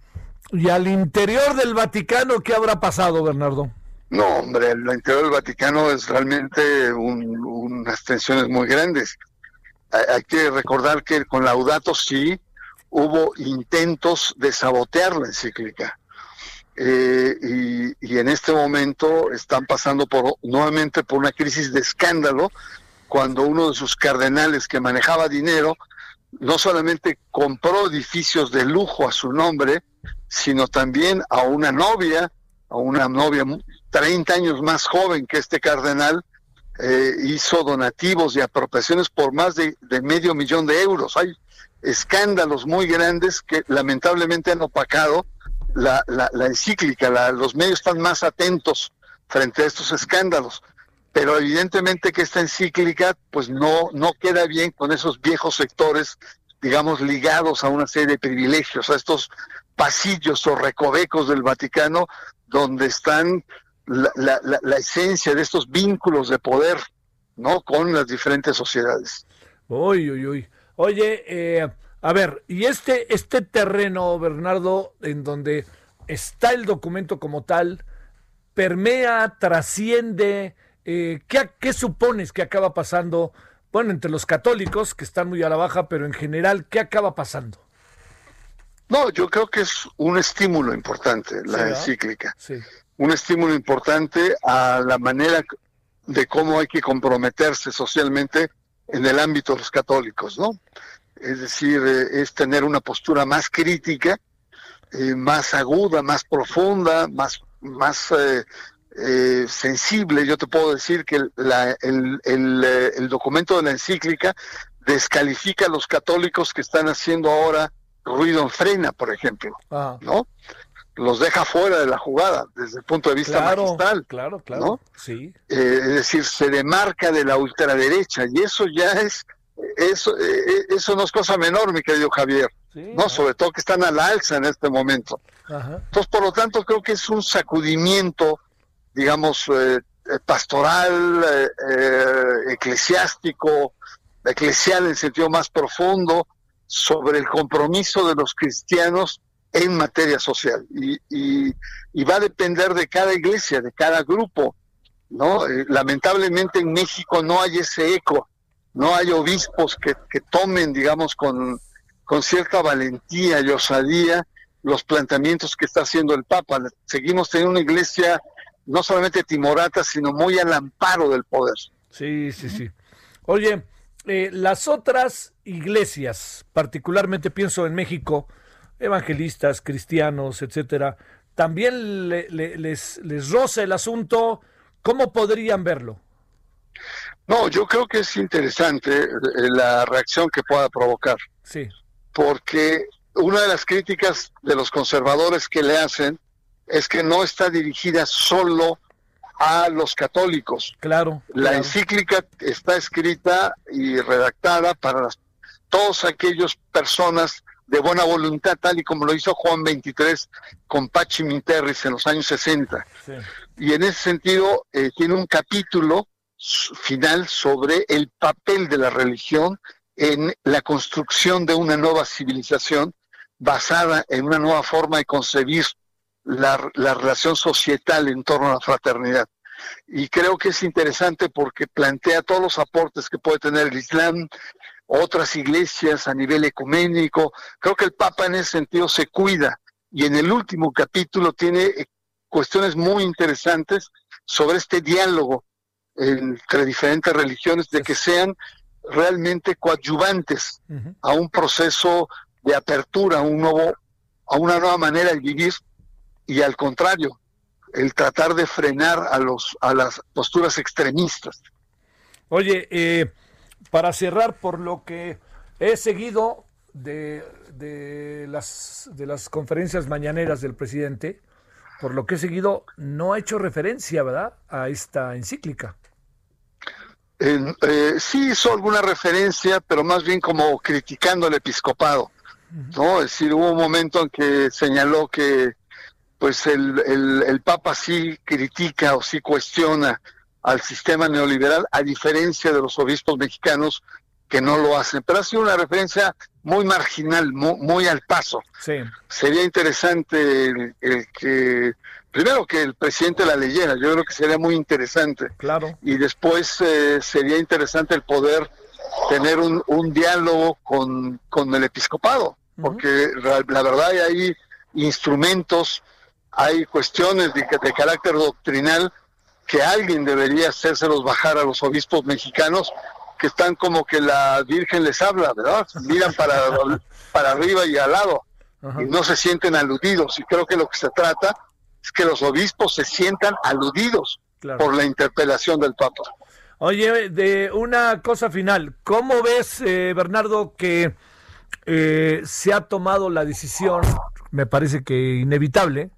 ¿y al interior del Vaticano qué habrá pasado, Bernardo? No, hombre, el interior del Vaticano es realmente unas tensiones muy grandes. Hay, que recordar que con Laudato sí hubo intentos de sabotear la encíclica. Eh, y, en este momento están pasando por nuevamente por una crisis de escándalo cuando uno de sus cardenales que manejaba dinero no solamente compró edificios de lujo a su nombre, sino también a una novia, a una novia 30 años más joven que este cardenal, eh, hizo donativos y apropiaciones por más de, medio millón de euros. Hay escándalos muy grandes que lamentablemente han opacado la, encíclica. los medios están más atentos frente a estos escándalos. Pero evidentemente que esta encíclica pues no, no queda bien con esos viejos sectores, digamos, ligados a una serie de privilegios, a estos pasillos o recovecos del Vaticano donde están la, la, esencia de estos vínculos de poder, ¿no? Con las diferentes sociedades. Uy, uy, uy. Oye, eh, a ver, y este, este terreno, Bernardo, en donde está el documento como tal, permea, trasciende, eh, ¿qué, ¿qué supones que acaba pasando? Bueno, entre los católicos, que están muy a la baja, pero en general, ¿qué acaba pasando? No, yo creo que es un estímulo importante la encíclica. Sí un estímulo importante a la manera de cómo hay que comprometerse socialmente en el ámbito de los católicos, ¿no? Es decir, eh, es tener una postura más crítica, eh, más aguda, más profunda, más, más eh, sensible. Yo te puedo decir que el, el, documento de la encíclica descalifica a los católicos que están haciendo ahora ruido en frena, por ejemplo, ¿no? Los deja fuera de la jugada desde el punto de vista magistral. Claro, claro. Sí. Eh, es decir, se demarca de la ultraderecha y eso ya es, eso, eh, eso no es cosa menor, mi querido Javier. no, sobre todo que están al alza en este momento. Entonces, por lo tanto, creo que es un sacudimiento, digamos, eh, pastoral, eclesiástico, eclesial en sentido más profundo, sobre el compromiso de los cristianos en materia social. Y, y, va a depender de cada iglesia, de cada grupo. ¿no? Eh, lamentablemente en México no hay ese eco, no hay obispos que, que tomen, digamos, con, con cierta valentía y osadía los planteamientos que está haciendo el Papa. Seguimos teniendo una iglesia no solamente timorata, sino muy al amparo del poder. Sí, sí, sí. Oye, eh, las otras iglesias, particularmente pienso en México, evangelistas, cristianos, etcétera, también les, les roza el asunto. ¿Cómo podrían verlo? No, yo creo que es interesante eh, la reacción que pueda provocar. Sí. Porque una de las críticas de los conservadores que le hacen es que no está dirigida solo a los católicos. Claro. La encíclica está escrita y redactada para todas aquellas personas de buena voluntad, tal y como lo hizo Juan 23 con Pachi Minterris en los años 60. Y en ese sentido eh, tiene un capítulo final sobre el papel de la religión en la construcción de una nueva civilización basada en una nueva forma de concebir la, la, relación societal en torno a la fraternidad. Y creo que es interesante porque plantea todos los aportes que puede tener el Islam, otras iglesias a nivel ecuménico. Creo que el Papa en ese sentido se cuida y en el último capítulo tiene eh, cuestiones muy interesantes sobre este diálogo entre diferentes religiones, de que sean realmente coadyuvantes a un proceso de apertura, a un nuevo, a una nueva manera de vivir y al contrario, el tratar de frenar a los a las posturas extremistas. Oye, eh, para cerrar por lo que he seguido de, de, las de las conferencias mañaneras del presidente, por lo que he seguido, no ha hecho referencia, ¿verdad?, a esta encíclica. Eh, sí hizo alguna referencia, pero más bien como criticando al episcopado, ¿no? Es decir, hubo un momento en que señaló que pues el, el, Papa sí critica o sí cuestiona al sistema neoliberal, a diferencia de los obispos mexicanos que no lo hacen. Pero ha sido una referencia muy marginal, muy, al paso. Sería interesante el, que, primero que el presidente la leyera, yo creo que sería muy interesante. Claro. Y después eh, sería interesante el poder tener un, un diálogo con, con el episcopado, porque la verdad hay instrumentos hay cuestiones de, carácter doctrinal que alguien debería hacérselos bajar a los obispos mexicanos que están como que la Virgen les habla, ¿verdad? Miran para, para arriba y al lado y no se sienten aludidos. Y creo que lo que se trata es que los obispos se sientan aludidos por la interpelación del Papa. Oye, de una cosa final, ¿cómo ves, eh, Bernardo, que eh, se ha tomado la decisión, me parece que inevitable,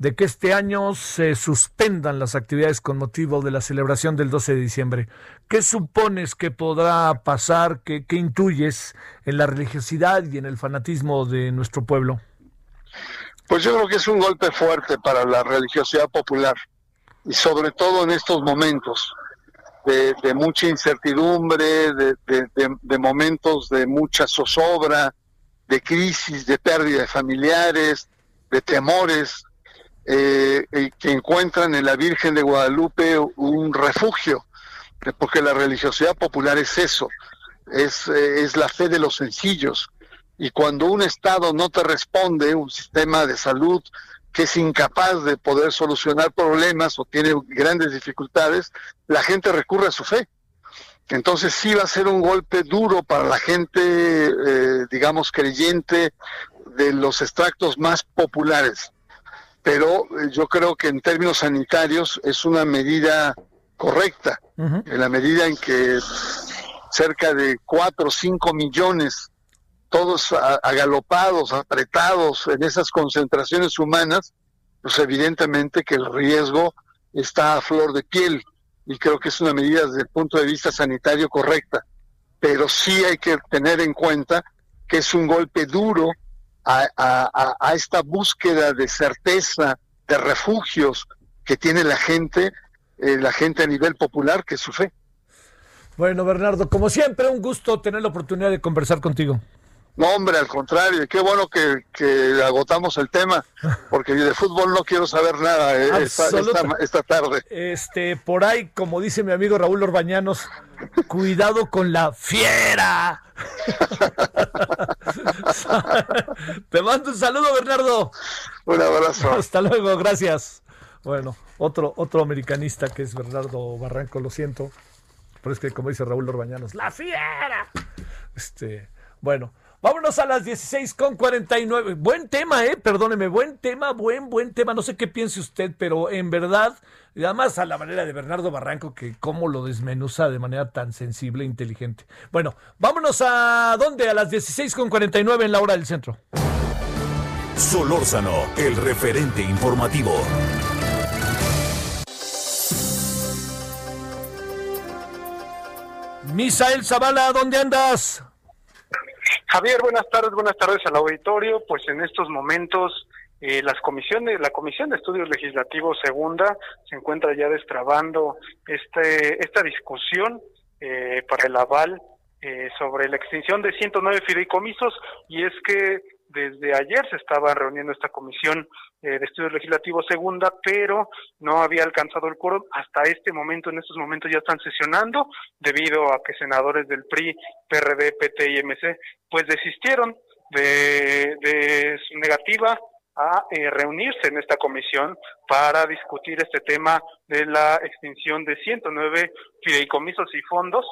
de que este año se suspendan las actividades con motivo de la celebración del 12 de diciembre. ¿Qué supones que podrá pasar? ¿Qué, intuyes en la religiosidad y en el fanatismo de nuestro pueblo? Pues yo creo que es un golpe fuerte para la religiosidad popular y sobre todo en estos momentos de, mucha incertidumbre, de momentos de mucha zozobra, de crisis, de pérdida de familiares, de temores eh, que encuentran en la Virgen de Guadalupe un refugio, porque la religiosidad popular es eso, es, eh, es la fe de los sencillos. Y cuando un Estado no te responde, un sistema de salud que es incapaz de poder solucionar problemas o tiene grandes dificultades, la gente recurre a su fe. Entonces sí va a ser un golpe duro para la gente, eh, digamos, creyente de los extractos más populares pero eh, yo creo que en términos sanitarios es una medida correcta, en la medida en que cerca de 4 o 5 millones, todos agalopados, apretados en esas concentraciones humanas, pues evidentemente que el riesgo está a flor de piel y creo que es una medida desde el punto de vista sanitario correcta, pero sí hay que tener en cuenta que es un golpe duro a, esta búsqueda de certeza, de refugios que tiene la gente, eh, la gente a nivel popular, que es su fe. Bueno, Bernardo, como siempre, un gusto tener la oportunidad de conversar contigo. No, hombre, al contrario, qué bueno que, que agotamos el tema, porque de fútbol no quiero saber nada eh, esta, esta, tarde. Este, por ahí, como dice mi amigo Raúl Orbañanos, cuidado con la fiera. Te mando un saludo, Bernardo. Un abrazo. Hasta luego, gracias. Bueno, otro, otro americanista que es Bernardo Barranco, lo siento. Pero es que, como dice Raúl Orbañanos, ¡la fiera! Este, bueno, Vámonos a las 16 con 49. Buen tema, eh, perdóneme, buen tema, buen, buen tema. No sé qué piense usted, pero en verdad, además a la manera de Bernardo Barranco, que cómo lo desmenuza de manera tan sensible e inteligente. Bueno, vámonos a dónde? A las 16 con 49 en la hora del centro. Solórzano, el referente informativo. Misael Zavala, ¿dónde andas? Javier, buenas tardes, buenas tardes al auditorio. Pues en estos momentos eh, las comisiones, la Comisión de Estudios Legislativos Segunda se encuentra ya destrabando este, esta discusión eh, para el aval eh, sobre la extinción de 109 fideicomisos y es que desde ayer se estaba reuniendo esta comisión eh, de estudios legislativos segunda, pero no había alcanzado el quórum. Hasta este momento, en estos momentos ya están sesionando, debido a que senadores del PRI, PRD, PT y MC, pues desistieron de, su negativa a eh, reunirse en esta comisión para discutir este tema de la extinción de 109 fideicomisos y fondos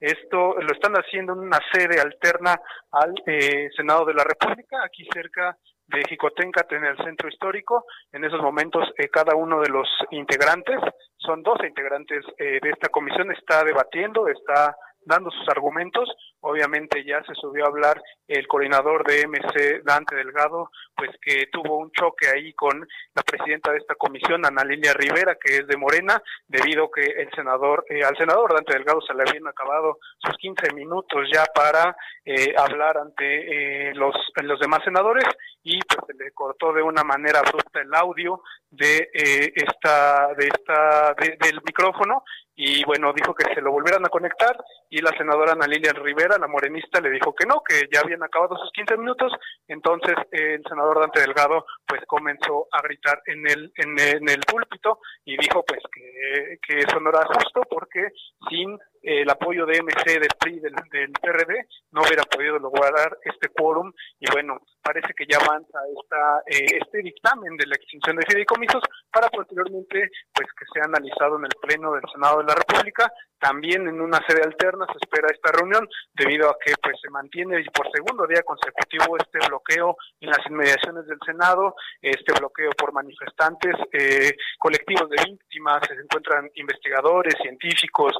esto lo están haciendo en una sede alterna al eh, Senado de la República, aquí cerca de Jicotencat en el centro histórico. En esos momentos eh, cada uno de los integrantes, son 12 integrantes eh, de esta comisión, está debatiendo, está dando sus argumentos. Obviamente ya se subió a hablar el coordinador de MC, Dante Delgado, pues que tuvo un choque ahí con la presidenta de esta comisión, Ana Lilia Rivera, que es de Morena, debido que el senador, eh, al senador Dante Delgado se le habían acabado sus 15 minutos ya para eh, hablar ante eh, los, los demás senadores y pues se le cortó de una manera abrupta el audio de esta de esta del micrófono y bueno, dijo que se lo volvieran a conectar y la senadora Ana Lilian Rivera, la morenista, le dijo que no, que ya habían acabado sus 15 minutos, entonces el senador Dante Delgado pues comenzó a gritar en el, en, el púlpito y dijo pues que, que eso no era justo porque sin el apoyo de MC, del PRI, del, del PRD, no hubiera podido lograr este quórum. Y bueno, parece que ya avanza esta, eh, este dictamen de la extinción de fideicomisos para posteriormente pues que sea analizado en el Pleno del Senado de la República. También en una sede alterna se espera esta reunión debido a que pues se mantiene por segundo día consecutivo este bloqueo en las inmediaciones del Senado, este bloqueo por manifestantes, eh, colectivos de víctimas, se encuentran investigadores, científicos,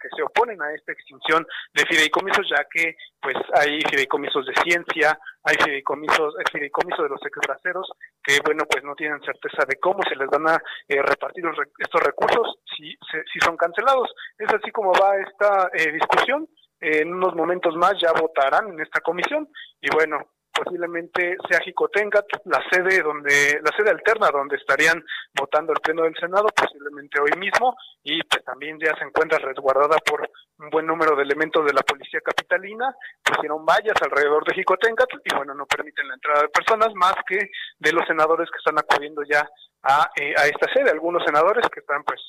que se oponen a esta extinción de fideicomisos ya que pues hay fideicomisos de ciencia, hay fideicomisos, fideicomisos de los exbraceros que bueno pues no tienen certeza de cómo se les van a eh, repartir estos recursos si, si son cancelados. Es así como va esta eh, discusión. en unos momentos más ya votarán en esta comisión y bueno, posiblemente sea Jicotengat, la sede donde la sede alterna donde estarían votando el pleno del Senado, posiblemente hoy mismo y pues también ya se encuentra resguardada por un buen número de elementos de la policía capitalina, pusieron vallas alrededor de Jicotengat y bueno, no permiten la entrada de personas más que de los senadores que están acudiendo ya a, eh, a esta sede, algunos senadores que están pues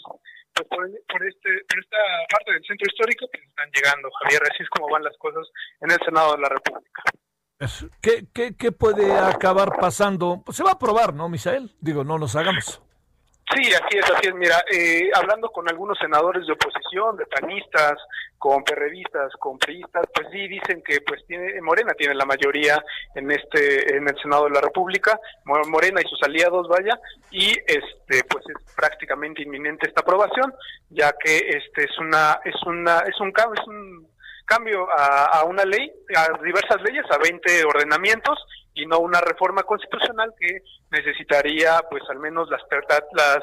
pues por, este, por esta parte del centro histórico que están llegando, Javier. Así es como van las cosas en el Senado de la República. ¿Qué, qué, qué puede acabar pasando? Pues se va a aprobar, ¿no, Misael? Digo, no nos hagamos. Sí, así es, así es. Mira, eh, hablando con algunos senadores de oposición, de panistas, con perredistas, con priistas, pues sí dicen que pues tiene Morena tiene la mayoría en este en el Senado de la República, Morena y sus aliados, vaya, y este pues es prácticamente inminente esta aprobación, ya que este es una es una es un cambio es un cambio a, a una ley, a diversas leyes, a 20 ordenamientos y no una reforma constitucional que necesitaría pues al menos las, las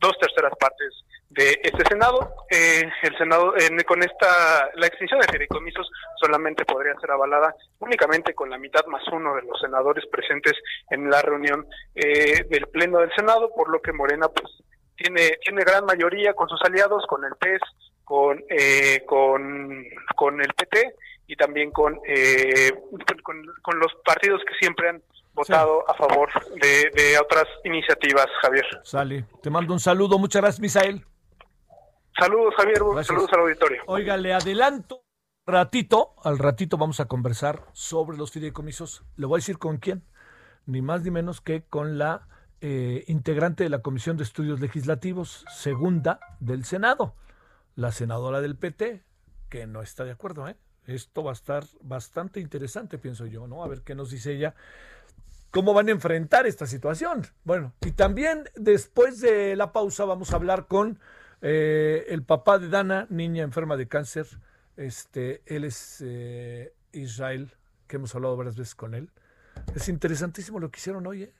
dos terceras partes de este Senado. Eh, el Senado con esta la extinción de fideicomisos solamente podría ser avalada únicamente con la mitad más uno de los senadores presentes en la reunión eh, del Pleno del Senado, por lo que Morena pues tiene tiene gran mayoría con sus aliados, con el PES, con, eh, con, con el PT y también con, eh, con, los partidos que siempre han votado a favor de, de, otras iniciativas, Javier. Sale. Te mando un saludo. Muchas gracias, Misael. Saludos, Javier. Saludos al auditorio. Oiga, le adelanto ratito, al ratito vamos a conversar sobre los fideicomisos. Le voy a decir con quién. Ni más ni menos que con la eh, integrante de la Comisión de Estudios Legislativos, segunda del Senado, la senadora del PT, que no está de acuerdo, ¿eh? Esto va a estar bastante interesante, pienso yo, ¿no? A ver qué nos dice ella. ¿Cómo van a enfrentar esta situación? Bueno, y también después de la pausa vamos a hablar con eh, el papá de Dana, niña enferma de cáncer. Este, él es eh, Israel, que hemos hablado varias veces con él. Es interesantísimo lo que hicieron hoy, ¿eh?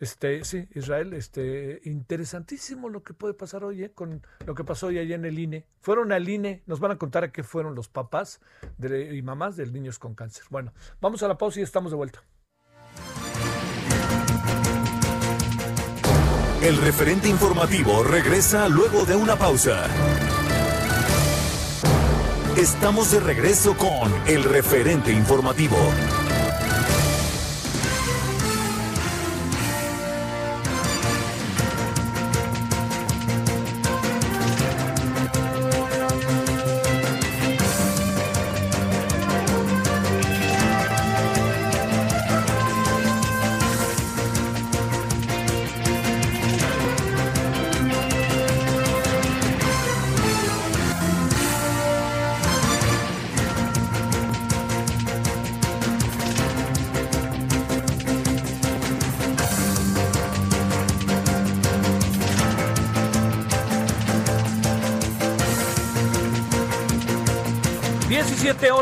Este, sí, Israel, este, interesantísimo lo que puede pasar hoy, ¿eh? con lo que pasó hoy allá en el INE. Fueron al INE, nos van a contar a qué fueron los papás y mamás de niños con cáncer. Bueno, vamos a la pausa y estamos de vuelta. El referente informativo regresa luego de una pausa. Estamos de regreso con el referente informativo.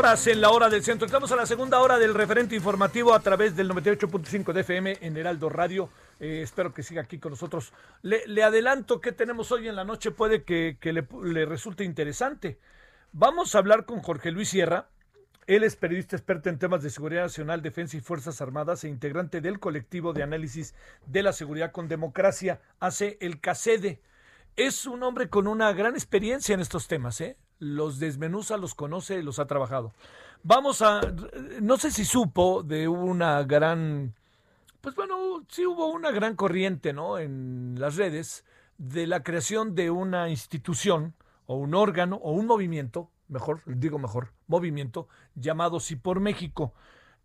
En la hora del centro. Estamos a la segunda hora del referente informativo a través del 98.5 de FM en Heraldo Radio. Eh, espero que siga aquí con nosotros. Le, adelanto que tenemos hoy en la noche, puede que, le, le, resulte interesante. Vamos a hablar con Jorge Luis Sierra. Él es periodista experto en temas de seguridad nacional, defensa y fuerzas armadas e integrante del colectivo de análisis de la seguridad con democracia, hace el CACEDE. Es un hombre con una gran experiencia en estos temas, ¿eh? Los desmenuza, los conoce, los ha trabajado. Vamos a, no sé si supo de una gran, pues bueno, sí hubo una gran corriente, ¿no? En las redes de la creación de una institución o un órgano o un movimiento, mejor, digo mejor, movimiento llamado Sí por México.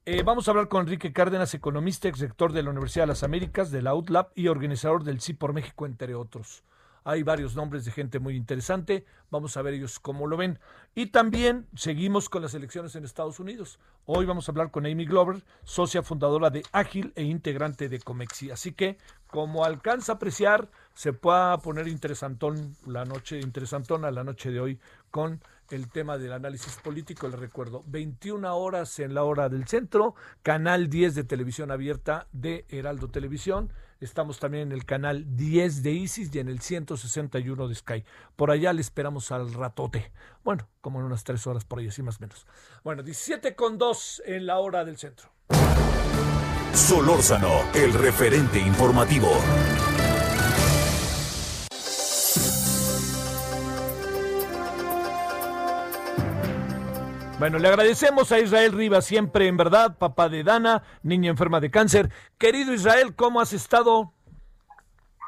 Eh, vamos a hablar con Enrique Cárdenas, economista, ex rector de la Universidad de las Américas, de la UTLAB y organizador del Sí por México, entre otros. Hay varios nombres de gente muy interesante. Vamos a ver ellos cómo lo ven. Y también seguimos con las elecciones en Estados Unidos. Hoy vamos a hablar con Amy Glover, socia fundadora de Ágil e integrante de Comexi. Así que, como alcanza a apreciar, se pueda poner interesantón la noche, interesantona la noche de hoy con el tema del análisis político. Les recuerdo, 21 horas en la hora del centro, canal 10 de televisión abierta de Heraldo Televisión Estamos también en el canal 10 de ISIS y en el 161 de Sky. Por allá le esperamos al ratote. Bueno, como en unas tres horas por ahí, así más o menos. Bueno, 17 con 2 en la hora del centro. Solórzano, el referente informativo. Bueno, le agradecemos a Israel Rivas, siempre en verdad, papá de Dana, niña enferma de cáncer. Querido Israel, ¿cómo has estado?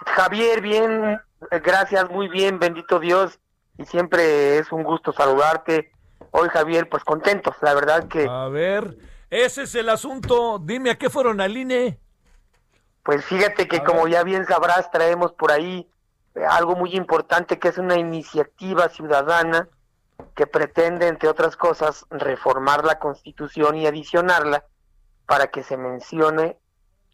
Javier, bien, gracias, muy bien, bendito Dios, y siempre es un gusto saludarte. Hoy, Javier, pues contentos, la verdad que... A ver, ese es el asunto, dime a qué fueron al INE. Pues fíjate que como ya bien sabrás, traemos por ahí eh, algo muy importante que es una iniciativa ciudadana que pretende, entre otras cosas, reformar la Constitución y adicionarla para que se mencione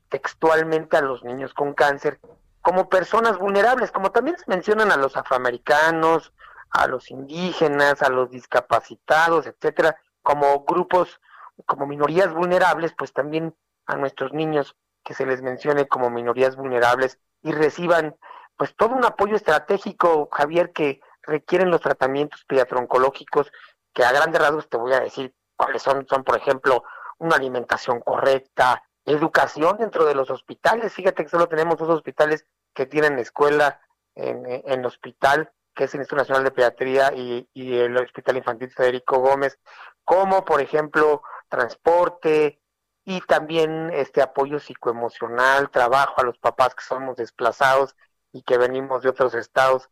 textualmente a los niños con cáncer como personas vulnerables, como también se mencionan a los afroamericanos, a los indígenas, a los discapacitados, etcétera, como grupos, como minorías vulnerables, pues también a nuestros niños que se les mencione como minorías vulnerables y reciban pues todo un apoyo estratégico, Javier, que requieren los tratamientos pediatroncológicos, que a grandes rasgos te voy a decir cuáles son, son por ejemplo, una alimentación correcta, educación dentro de los hospitales. Fíjate que solo tenemos dos hospitales que tienen escuela en, en hospital que es el Instituto Nacional de Pediatría y, y el Hospital Infantil Federico Gómez, como por ejemplo transporte y también este apoyo psicoemocional, trabajo a los papás que somos desplazados y que venimos de otros estados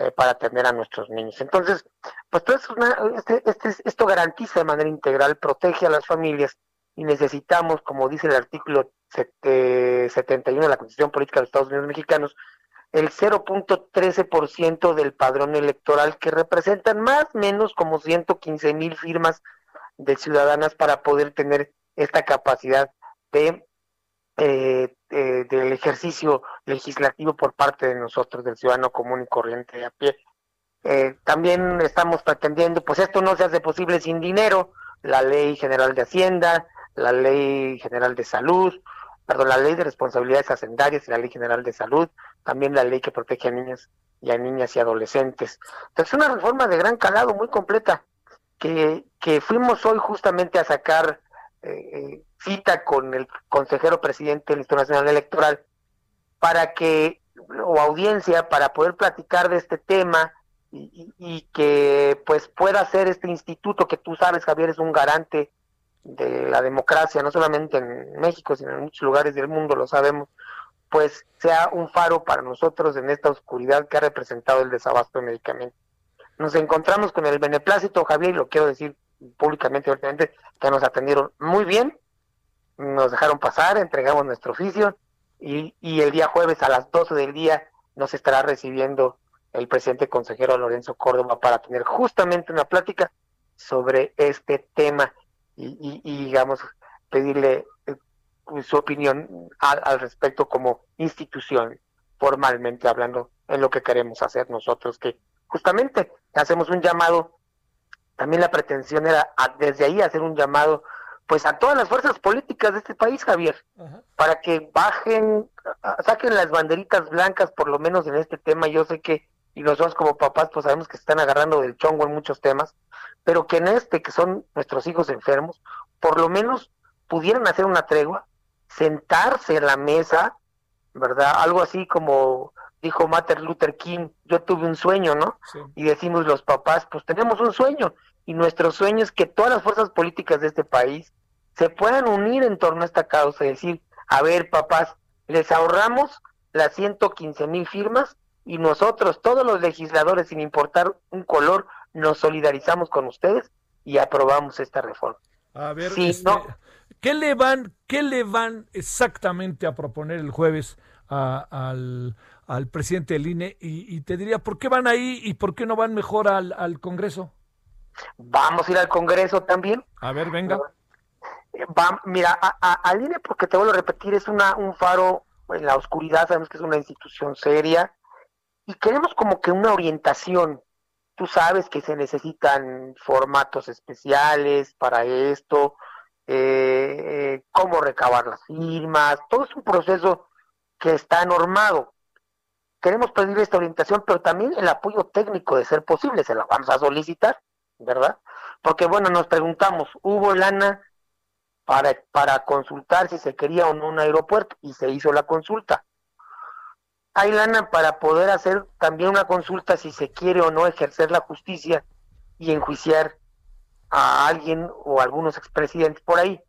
eh, para atender a nuestros niños. Entonces, pues todo eso, este, este, esto garantiza de manera integral, protege a las familias y necesitamos, como dice el artículo 71 de la Constitución Política de los Estados Unidos Mexicanos, el 0.13% del padrón electoral, que representan más o menos como 115 mil firmas de ciudadanas para poder tener esta capacidad de eh, eh, del ejercicio legislativo por parte de nosotros, del ciudadano común y corriente de a pie. Eh, también estamos pretendiendo, pues esto no se hace posible sin dinero, la ley general de Hacienda, la ley general de salud, perdón, la ley de responsabilidades hacendarias y la ley general de salud, también la ley que protege a niñas y a niñas y adolescentes. Entonces, una reforma de gran calado, muy completa, que, que fuimos hoy justamente a sacar eh, cita con el consejero presidente del Instituto Nacional Electoral para que, o audiencia, para poder platicar de este tema y, que pues pueda ser este instituto que tú sabes, Javier, es un garante de la democracia, no solamente en México, sino en muchos lugares del mundo, lo sabemos, pues sea un faro para nosotros en esta oscuridad que ha representado el desabasto de medicamentos. Nos encontramos con el beneplácito, Javier, y lo quiero decir públicamente, obviamente, que nos atendieron muy bien, nos dejaron pasar, entregamos nuestro oficio y, el día jueves a las 12 del día nos estará recibiendo el presidente consejero Lorenzo Córdoba para tener justamente una plática sobre este tema y, digamos, pedirle eh, su opinión al, al, respecto como institución, formalmente hablando, en lo que queremos hacer nosotros, que justamente hacemos un llamado, también la pretensión era desde ahí hacer un llamado pues a todas las fuerzas políticas de este país, Javier, Ajá. para que bajen, saquen las banderitas blancas, por lo menos en este tema. Yo sé que, y nosotros como papás, pues sabemos que se están agarrando del chongo en muchos temas, pero que en este, que son nuestros hijos enfermos, por lo menos pudieran hacer una tregua, sentarse en la mesa, ¿verdad? Algo así como dijo Martin Luther King, yo tuve un sueño, ¿no? Sí. Y decimos los papás, pues tenemos un sueño, y nuestro sueño es que todas las fuerzas políticas de este país se puedan unir en torno a esta causa y decir, a ver, papás, les ahorramos las 115 mil firmas y nosotros, todos los legisladores, sin importar un color, nos solidarizamos con ustedes y aprobamos esta reforma. A ver, sí, este, ¿no? ¿qué, le van, ¿qué le van exactamente a proponer el jueves a, al, al, presidente del INE? Y, y, te diría, ¿por qué van ahí y por qué no van mejor al, al Congreso? Vamos a ir al Congreso también. A ver, venga. Va, mira, a, porque te vuelvo a repetir, es una, un faro en la oscuridad, sabemos que es una institución seria y queremos como que una orientación. Tú sabes que se necesitan formatos especiales para esto, eh, eh, cómo recabar las firmas, todo es un proceso que está normado. Queremos pedir esta orientación, pero también el apoyo técnico de ser posible, se la vamos a solicitar, ¿verdad? Porque bueno, nos preguntamos, ¿hubo lana para, para consultar si se quería o no un aeropuerto? Y se hizo la consulta hay lana para poder hacer también una consulta si se quiere o no ejercer la justicia y enjuiciar a alguien o a algunos expresidentes por ahí.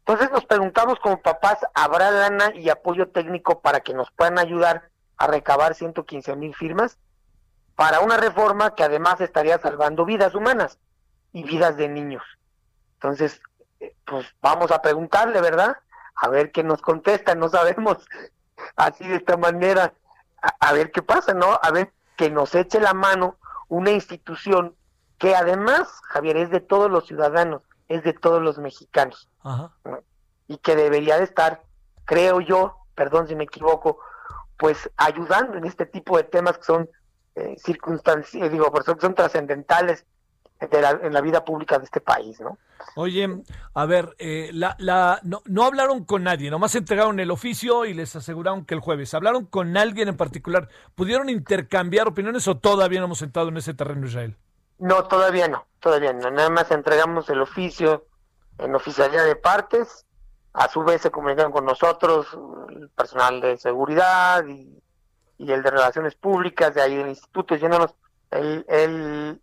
Entonces nos preguntamos como papás, ¿habrá lana y apoyo técnico para que nos puedan ayudar a recabar 115 mil firmas para una reforma que además estaría salvando vidas humanas y vidas de niños? Entonces, pues vamos a preguntarle, ¿verdad? A ver qué nos contesta, no sabemos así de esta manera, a, a, ver qué pasa, ¿no? A ver que nos eche la mano una institución que además, Javier, es de todos los ciudadanos, es de todos los mexicanos, Ajá. ¿no? y que debería de estar, creo yo, perdón si me equivoco, pues ayudando en este tipo de temas que son eh, circunstancias, digo, por eso son trascendentales de la, en la vida pública de este país, ¿no? Oye, a ver, eh, la, la, no, no, hablaron con nadie, nomás entregaron el oficio y les aseguraron que el jueves. ¿Hablaron con alguien en particular? ¿Pudieron intercambiar opiniones o todavía no hemos sentado en ese terreno Israel? No, todavía no, todavía no. Nada más entregamos el oficio en oficialidad de partes. A su vez se comunicaron con nosotros el personal de seguridad y, y el de relaciones públicas de ahí del instituto diciéndonos el, el,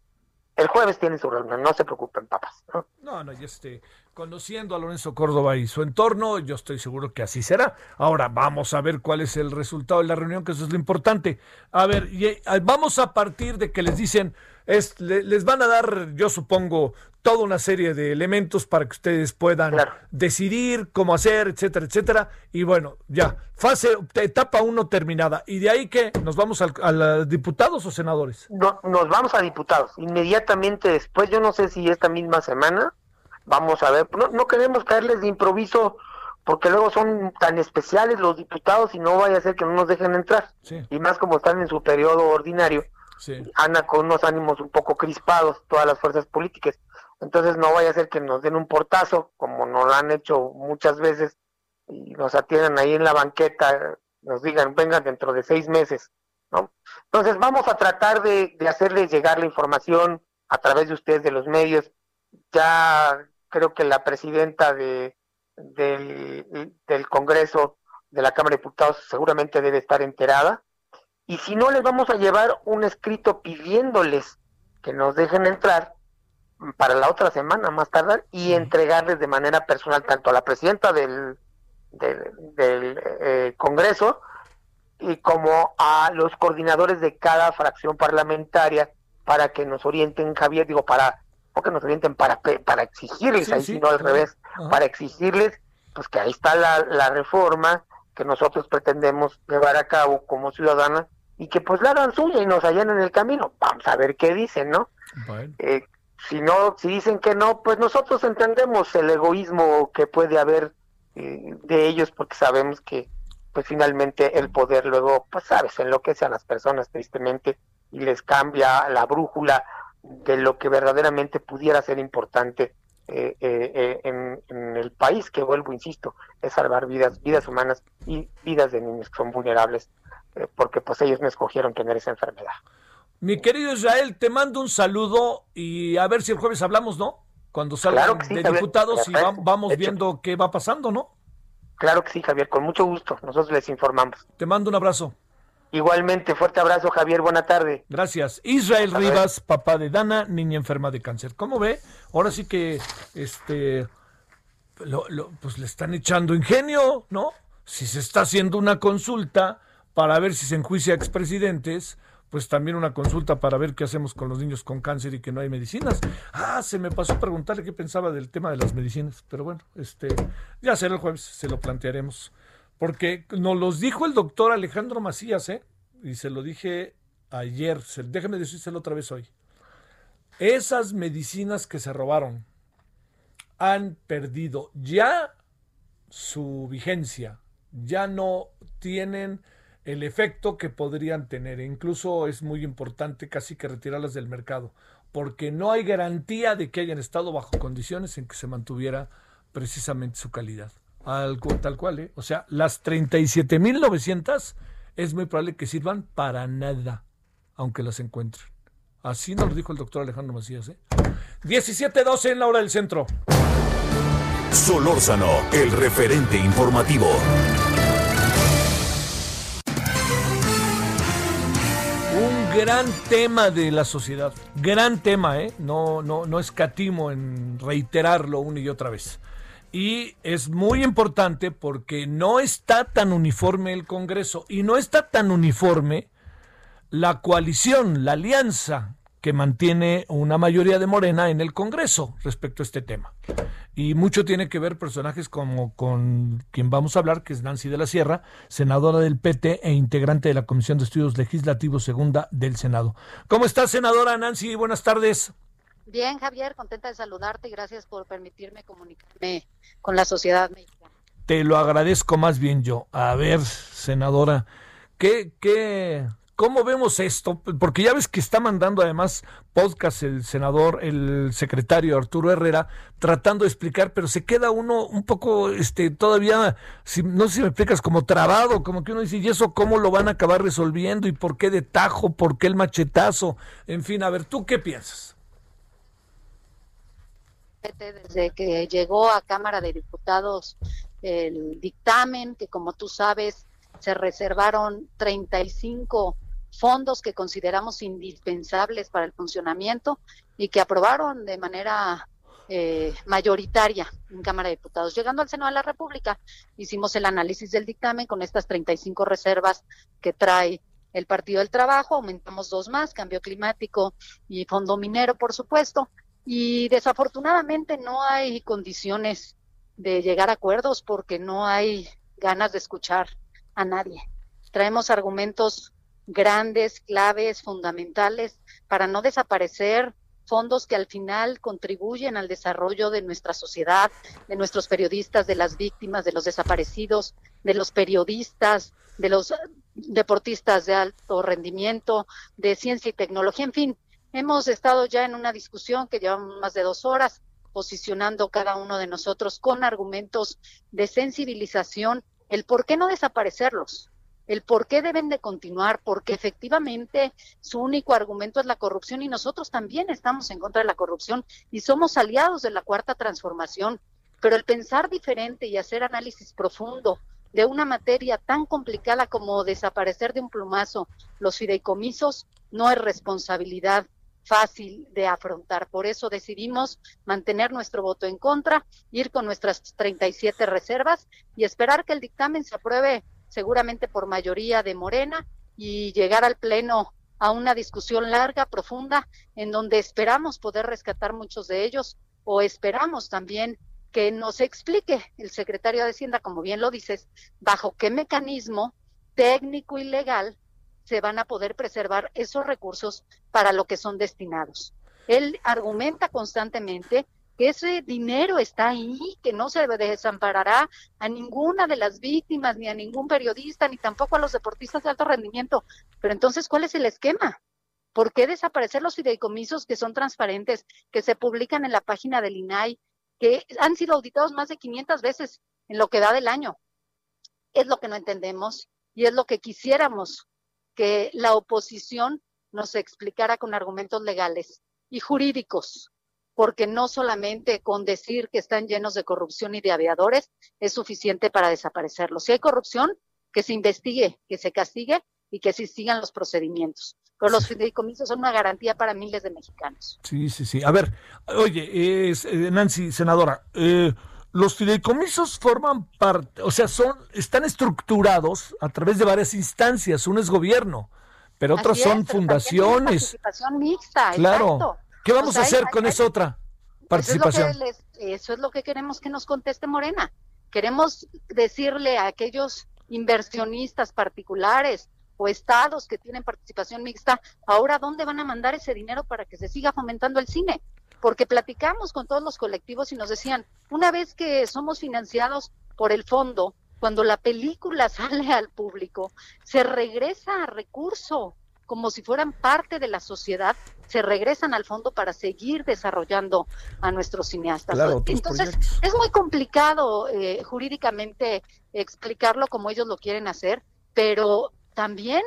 el jueves tienen su reunión, no se preocupen, papas. ¿no? No, y este, conociendo a Lorenzo Córdoba y su entorno, yo estoy seguro que así será. Ahora vamos a ver cuál es el resultado de la reunión, que eso es lo importante. A ver, y, eh, vamos a partir de que les dicen, es, le- les van a dar, yo supongo, toda una serie de elementos para que ustedes puedan Claro. decidir cómo hacer, etcétera, etcétera. Y bueno, ya, fase, etapa uno terminada. ¿Y de ahí que nos vamos al- a los diputados o senadores? No, nos vamos a diputados. Inmediatamente después, yo no sé si esta misma semana, vamos a ver, no, no queremos caerles de improviso porque luego son tan especiales los diputados y no vaya a ser que no nos dejen entrar. Sí. Y más como están en su periodo ordinario, Sí. anda con unos ánimos un poco crispados todas las fuerzas políticas. Entonces no vaya a ser que nos den un portazo, como nos lo han hecho muchas veces, y nos atiendan ahí en la banqueta, nos digan, vengan dentro de seis meses, ¿no? Entonces vamos a tratar de, hacerles llegar la información a través de ustedes, de los medios. Ya creo que la presidenta de, del Congreso, de la Cámara de Diputados, seguramente debe estar enterada. Y si no, les vamos a llevar un escrito pidiéndoles que nos dejen entrar para la otra semana más tardar y entregarles de manera personal tanto a la presidenta del, del, del, eh, Congreso y como a los coordinadores de cada fracción parlamentaria para que nos orienten, Javier, digo, para, no que nos orienten para, para exigirles, Sí, ahí sí, sino al claro. revés, Ajá. para exigirles, pues que ahí está la, la reforma que nosotros pretendemos llevar a cabo como ciudadana y que pues la hagan suya y nos allanen el camino. Vamos a ver qué dicen, ¿no? Bueno. Eh, si no, si dicen que no, pues nosotros entendemos el egoísmo que puede haber eh, de ellos porque sabemos que pues finalmente el poder luego, pues sabes, enloquece a las personas tristemente y les cambia la brújula de lo que verdaderamente pudiera ser importante eh, eh, eh, en, en el país, que vuelvo, insisto, es salvar vidas, vidas humanas y vidas de niños que son vulnerables, eh, porque pues ellos no escogieron tener esa enfermedad. Mi querido Israel, te mando un saludo y a ver si el jueves hablamos, ¿no? Cuando salgan Claro que sí, de Javier. diputados y va- vamos viendo qué va pasando, ¿no? Claro que sí, Javier, con mucho gusto, nosotros les informamos. Te mando un abrazo. Igualmente, fuerte abrazo, Javier, buena tarde. Gracias. Israel. Rivas, papá de Dana, niña enferma de cáncer. ¿Cómo ve? Ahora sí que este lo- lo- pues le están echando ingenio, ¿no? Si se está haciendo una consulta para ver si se enjuicia a expresidentes, pues también una consulta para ver qué hacemos con los niños con cáncer y que no hay medicinas. Ah, se me pasó preguntarle qué pensaba del tema de las medicinas, pero bueno, este ya será el jueves, se lo plantearemos. Porque nos los dijo el doctor Alejandro Macías, ¿eh? Y se lo dije ayer, déjeme decírselo otra vez hoy. Esas medicinas que se robaron han perdido ya su vigencia, ya no tienen el efecto que podrían tener. Incluso es muy importante casi que retirarlas del mercado, porque no hay garantía de que hayan estado bajo condiciones en que se mantuviera precisamente su calidad. Algo tal cual, ¿eh? O sea, las 37.900 es muy probable que sirvan para nada, aunque las encuentren. Así nos lo dijo el doctor Alejandro Macías, ¿eh? 17.12 en la hora del centro. Solórzano, el referente informativo. Un gran tema de la sociedad, gran tema, ¿eh? No, no, no escatimo en reiterarlo una y otra vez. Y es muy importante porque no está tan uniforme el Congreso y no está tan uniforme la coalición, la alianza que mantiene una mayoría de Morena en el Congreso respecto a este tema. Y mucho tiene que ver personajes como con quien vamos a hablar, que es Nancy de la Sierra, senadora del PT e integrante de la Comisión de Estudios Legislativos Segunda del Senado. ¿Cómo estás, senadora Nancy? Buenas tardes. Bien, Javier, contenta de saludarte y gracias por permitirme comunicarme con la sociedad mexicana. Te lo agradezco más bien yo. A ver, senadora, ¿qué, qué, ¿cómo vemos esto? Porque ya ves que está mandando además podcast el senador, el secretario Arturo Herrera, tratando de explicar, pero se queda uno un poco, este, todavía, si, no sé si me explicas, como trabado, como que uno dice, ¿y eso cómo lo van a acabar resolviendo? ¿Y por qué de tajo? ¿Por qué el machetazo? En fin, a ver, ¿tú qué piensas? Desde que llegó a Cámara de Diputados el dictamen, que como tú sabes, se reservaron 35 fondos que consideramos indispensables para el funcionamiento y que aprobaron de manera eh, mayoritaria en Cámara de Diputados. Llegando al Senado de la República, hicimos el análisis del dictamen con estas 35 reservas que trae el Partido del Trabajo, aumentamos dos más, cambio climático y fondo minero, por supuesto, y desafortunadamente no hay condiciones de llegar a acuerdos porque no hay ganas de escuchar a nadie. Traemos argumentos grandes, claves, fundamentales para no desaparecer fondos que al final contribuyen al desarrollo de nuestra sociedad, de nuestros periodistas, de las víctimas, de los desaparecidos, de los periodistas, de los deportistas de alto rendimiento, de ciencia y tecnología, en fin, hemos estado ya en una discusión que llevamos más de dos horas posicionando cada uno de nosotros con argumentos de sensibilización, el por qué no desaparecerlos, el por qué deben de continuar, porque efectivamente su único argumento es la corrupción y nosotros también estamos en contra de la corrupción y somos aliados de la cuarta transformación. Pero el pensar diferente y hacer análisis profundo de una materia tan complicada como desaparecer de un plumazo los fideicomisos no es responsabilidad fácil de afrontar. Por eso decidimos mantener nuestro voto en contra, ir con nuestras 37 reservas y esperar que el dictamen se apruebe seguramente por mayoría de Morena y llegar al Pleno a una discusión larga, profunda, en donde esperamos poder rescatar muchos de ellos o esperamos también que nos explique el secretario de Hacienda, como bien lo dices, bajo qué mecanismo técnico y legal se van a poder preservar esos recursos para lo que son destinados. Él argumenta constantemente que ese dinero está ahí, que no se desamparará a ninguna de las víctimas, ni a ningún periodista, ni tampoco a los deportistas de alto rendimiento. Pero entonces, ¿cuál es el esquema? ¿Por qué desaparecer los fideicomisos que son transparentes, que se publican en la página del INAI, que han sido auditados más de 500 veces en lo que da del año? Es lo que no entendemos y es lo que quisiéramos que la oposición nos explicara con argumentos legales y jurídicos, porque no solamente con decir que están llenos de corrupción y de aviadores es suficiente para desaparecerlos. Si hay corrupción, que se investigue, que se castigue y que se sigan los procedimientos. Pero los fideicomisos son una garantía para miles de mexicanos. Sí, sí, sí. A ver, oye, eh, Nancy, senadora, eh, los fideicomisos forman parte, o sea, son, están estructurados a través de varias instancias. Uno es gobierno, pero otros son fundaciones. Participación mixta, claro. ¿Qué vamos a hacer con esa otra participación? Eso es, eso es lo que queremos que nos conteste Morena. Queremos decirle a aquellos inversionistas particulares o estados que tienen participación mixta, ahora dónde van a mandar ese dinero para que se siga fomentando el cine porque platicamos con todos los colectivos y nos decían, una vez que somos financiados por el fondo, cuando la película sale al público, se regresa a recurso, como si fueran parte de la sociedad, se regresan al fondo para seguir desarrollando a nuestros cineastas. Entonces, es muy complicado eh, jurídicamente explicarlo como ellos lo quieren hacer, pero también,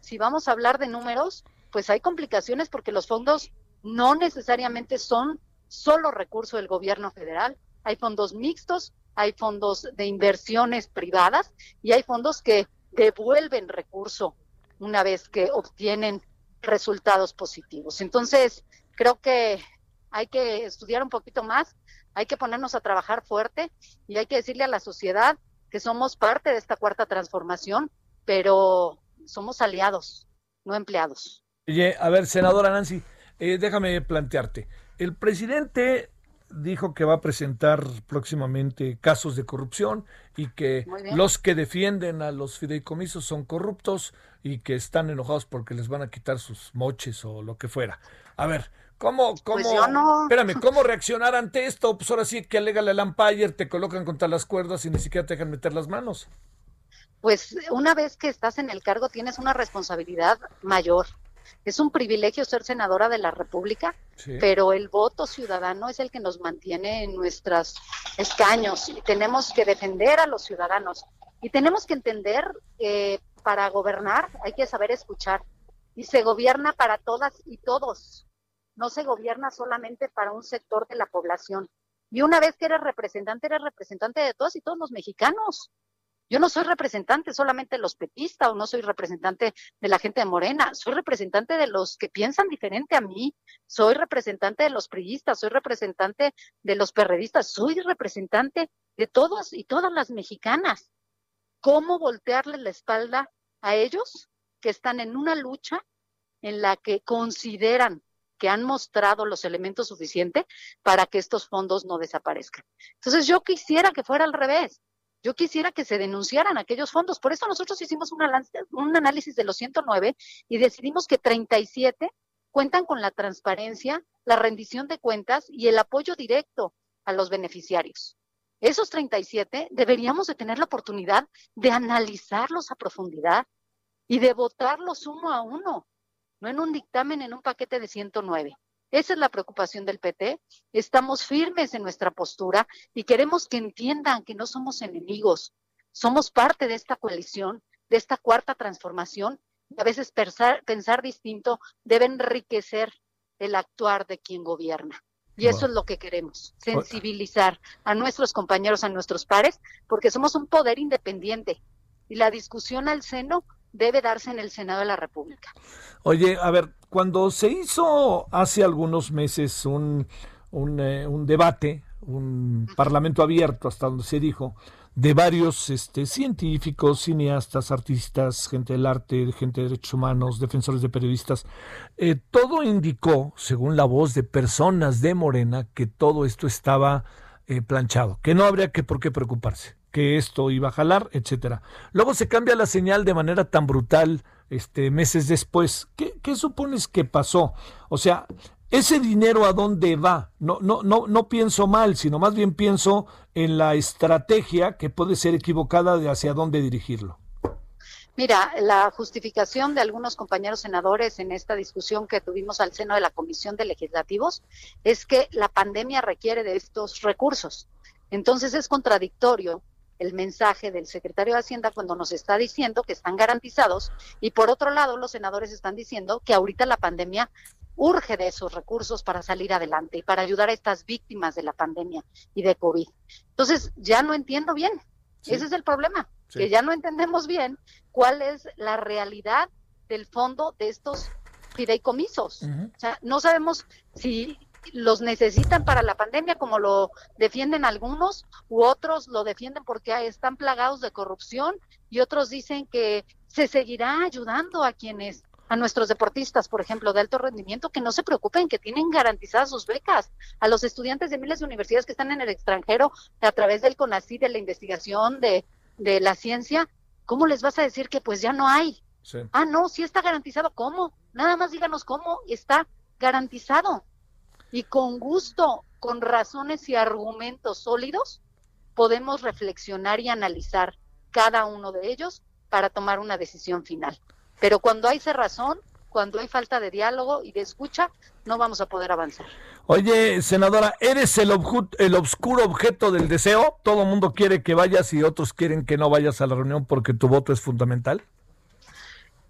si vamos a hablar de números, pues hay complicaciones porque los fondos no necesariamente son solo recursos del gobierno federal. Hay fondos mixtos, hay fondos de inversiones privadas y hay fondos que devuelven recurso una vez que obtienen resultados positivos. Entonces, creo que hay que estudiar un poquito más, hay que ponernos a trabajar fuerte y hay que decirle a la sociedad que somos parte de esta cuarta transformación, pero somos aliados, no empleados. Oye, a ver, senadora Nancy, eh, déjame plantearte. El presidente dijo que va a presentar próximamente casos de corrupción y que los que defienden a los fideicomisos son corruptos y que están enojados porque les van a quitar sus moches o lo que fuera. A ver, ¿cómo, cómo, pues no. espérame, cómo reaccionar ante esto? Pues ahora sí que alega la Empire, te colocan contra las cuerdas y ni siquiera te dejan meter las manos. Pues una vez que estás en el cargo tienes una responsabilidad mayor es un privilegio ser senadora de la República, pero el voto ciudadano es el que nos mantiene en nuestros escaños y tenemos que defender a los ciudadanos. Y tenemos que entender que para gobernar hay que saber escuchar y se gobierna para todas y todos. No se gobierna solamente para un sector de la población. Y una vez que eres representante, eres representante de todos y todos los mexicanos. Yo no soy representante solamente de los petistas o no soy representante de la gente de Morena, soy representante de los que piensan diferente a mí, soy representante de los priistas, soy representante de los perredistas, soy representante de todas y todas las mexicanas. ¿Cómo voltearle la espalda a ellos que están en una lucha en la que consideran que han mostrado los elementos suficientes para que estos fondos no desaparezcan? Entonces yo quisiera que fuera al revés yo quisiera que se denunciaran aquellos fondos. Por eso nosotros hicimos un, análisis de los 109 y decidimos que 37 cuentan con la transparencia, la rendición de cuentas y el apoyo directo a los beneficiarios. Esos 37 deberíamos de tener la oportunidad de analizarlos a profundidad y de votarlos uno a uno, no en un dictamen, en un paquete de 109. Esa es la preocupación del PT. Estamos firmes en nuestra postura y queremos que entiendan que no somos enemigos. Somos parte de esta coalición, de esta cuarta transformación. Y a veces pensar, pensar distinto debe enriquecer el actuar de quien gobierna. Y eso es lo que queremos, sensibilizar a nuestros compañeros, a nuestros pares, porque somos un poder independiente. Y la discusión al seno debe darse en el Senado de la República. Oye, a ver, cuando se hizo hace algunos meses un, un, eh, debate, un parlamento abierto, hasta donde se dijo, de varios este, científicos, cineastas, artistas, gente del arte, gente de derechos humanos, defensores de periodistas, eh, todo indicó, según la voz de personas de Morena, que todo esto estaba eh, planchado, que no habría que por qué preocuparse que esto iba a jalar, etcétera. Luego se cambia la señal de manera tan brutal este meses después. ¿Qué, supones que pasó? O sea, ese dinero a dónde va? No, no, no, no pienso mal, sino más bien pienso en la estrategia que puede ser equivocada de hacia dónde dirigirlo. Mira, la justificación de algunos compañeros senadores en esta discusión que tuvimos al seno de la Comisión de Legislativos es que la pandemia requiere de estos recursos. Entonces es contradictorio el mensaje del secretario de Hacienda cuando nos está diciendo que están garantizados y por otro lado los senadores están diciendo que ahorita la pandemia urge de esos recursos para salir adelante y para ayudar a estas víctimas de la pandemia y de COVID. Entonces, ya no entiendo bien. Ese es el problema, que ya no entendemos bien cuál es la realidad del fondo de estos fideicomisos. O sea, no sabemos si los necesitan para la pandemia, como lo defienden algunos, u otros lo defienden porque están plagados de corrupción, y otros dicen que se seguirá ayudando a quienes a nuestros deportistas, por ejemplo, de alto rendimiento, que no se preocupen, que tienen garantizadas sus becas, a los estudiantes de miles de universidades que están en el extranjero a través del CONACYT, de la investigación, de, de la ciencia, ¿cómo les vas a decir que pues ya no hay? Ah, no, sí está garantizado. ¿Cómo? Nada más díganos cómo está garantizado y con gusto, con razones y argumentos sólidos, podemos reflexionar y analizar cada uno de ellos para tomar una decisión final. Pero cuando hay cerrazón, cuando hay falta de diálogo y de escucha, no vamos a poder avanzar. Oye, senadora, ¿eres el, el obscuro objeto del deseo? ¿Todo mundo quiere que vayas y otros quieren que no vayas a la reunión porque tu voto es fundamental?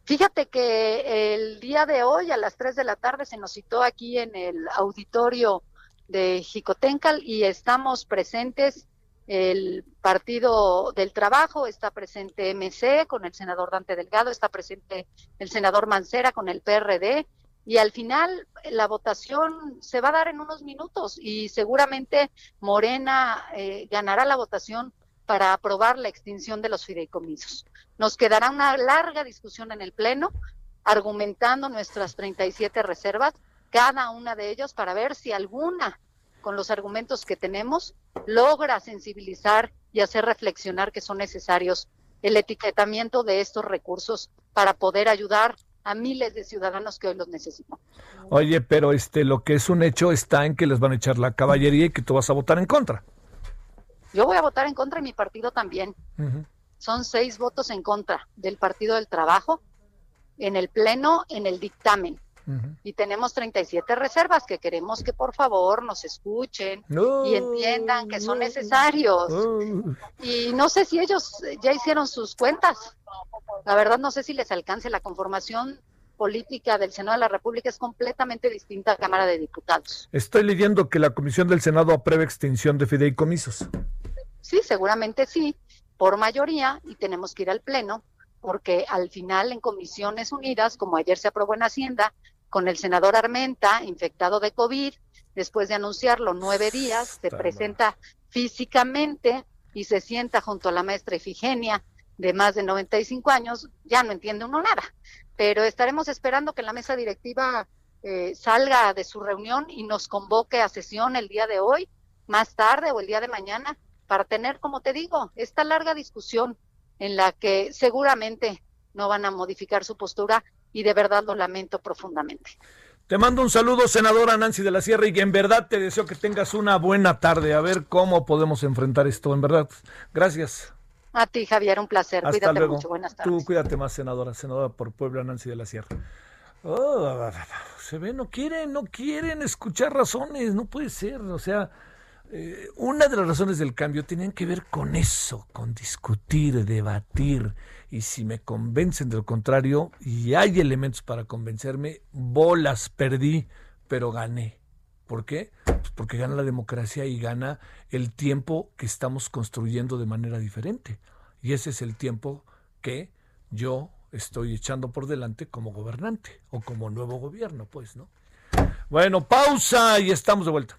Fíjate que el día de hoy a las 3 de la tarde se nos citó aquí en el auditorio de Jicotencal y estamos presentes. El Partido del Trabajo, está presente MC con el senador Dante Delgado, está presente el senador Mancera con el PRD y al final la votación se va a dar en unos minutos y seguramente Morena eh, ganará la votación para aprobar la extinción de los fideicomisos. Nos quedará una larga discusión en el Pleno, argumentando nuestras 37 reservas, cada una de ellas, para ver si alguna, con los argumentos que tenemos, logra sensibilizar y hacer reflexionar que son necesarios el etiquetamiento de estos recursos para poder ayudar a miles de ciudadanos que hoy los necesitan. Oye, pero este lo que es un hecho está en que les van a echar la caballería y que tú vas a votar en contra. Yo voy a votar en contra y mi partido también. Son seis votos en contra del Partido del Trabajo en el Pleno, en el dictamen. Y tenemos 37 reservas que queremos que por favor nos escuchen y entiendan que son necesarios. Y no sé si ellos ya hicieron sus cuentas. La verdad no sé si les alcance la conformación política del Senado de la República es completamente distinta a la Cámara de Diputados. Estoy leyendo que la Comisión del Senado aprueba extinción de fideicomisos. Sí, seguramente sí, por mayoría y tenemos que ir al Pleno porque al final en Comisiones Unidas, como ayer se aprobó en Hacienda, con el senador Armenta, infectado de COVID, después de anunciarlo nueve días, se presenta físicamente y se sienta junto a la maestra Efigenia de más de 95 años, ya no entiende uno nada. Pero estaremos esperando que la mesa directiva eh, salga de su reunión y nos convoque a sesión el día de hoy, más tarde o el día de mañana, para tener, como te digo, esta larga discusión en la que seguramente no van a modificar su postura y de verdad lo lamento profundamente. Te mando un saludo, senadora Nancy de la Sierra, y en verdad te deseo que tengas una buena tarde. A ver cómo podemos enfrentar esto, en verdad. Gracias. A ti, Javier, un placer. cuídate mucho. Buenas tardes. Tú cuídate más, senadora, senadora por Puebla, Nancy de la Sierra. Oh, se ve, no quieren, no quieren escuchar razones, no puede ser. O sea, eh, una de las razones del cambio tienen que ver con eso, con discutir, debatir. Y si me convencen de lo contrario, y hay elementos para convencerme, bolas perdí, pero gané. ¿Por qué? Pues porque gana la democracia y gana el tiempo que estamos construyendo de manera diferente. Y ese es el tiempo que yo estoy echando por delante como gobernante o como nuevo gobierno, pues, ¿no? Bueno, pausa y estamos de vuelta.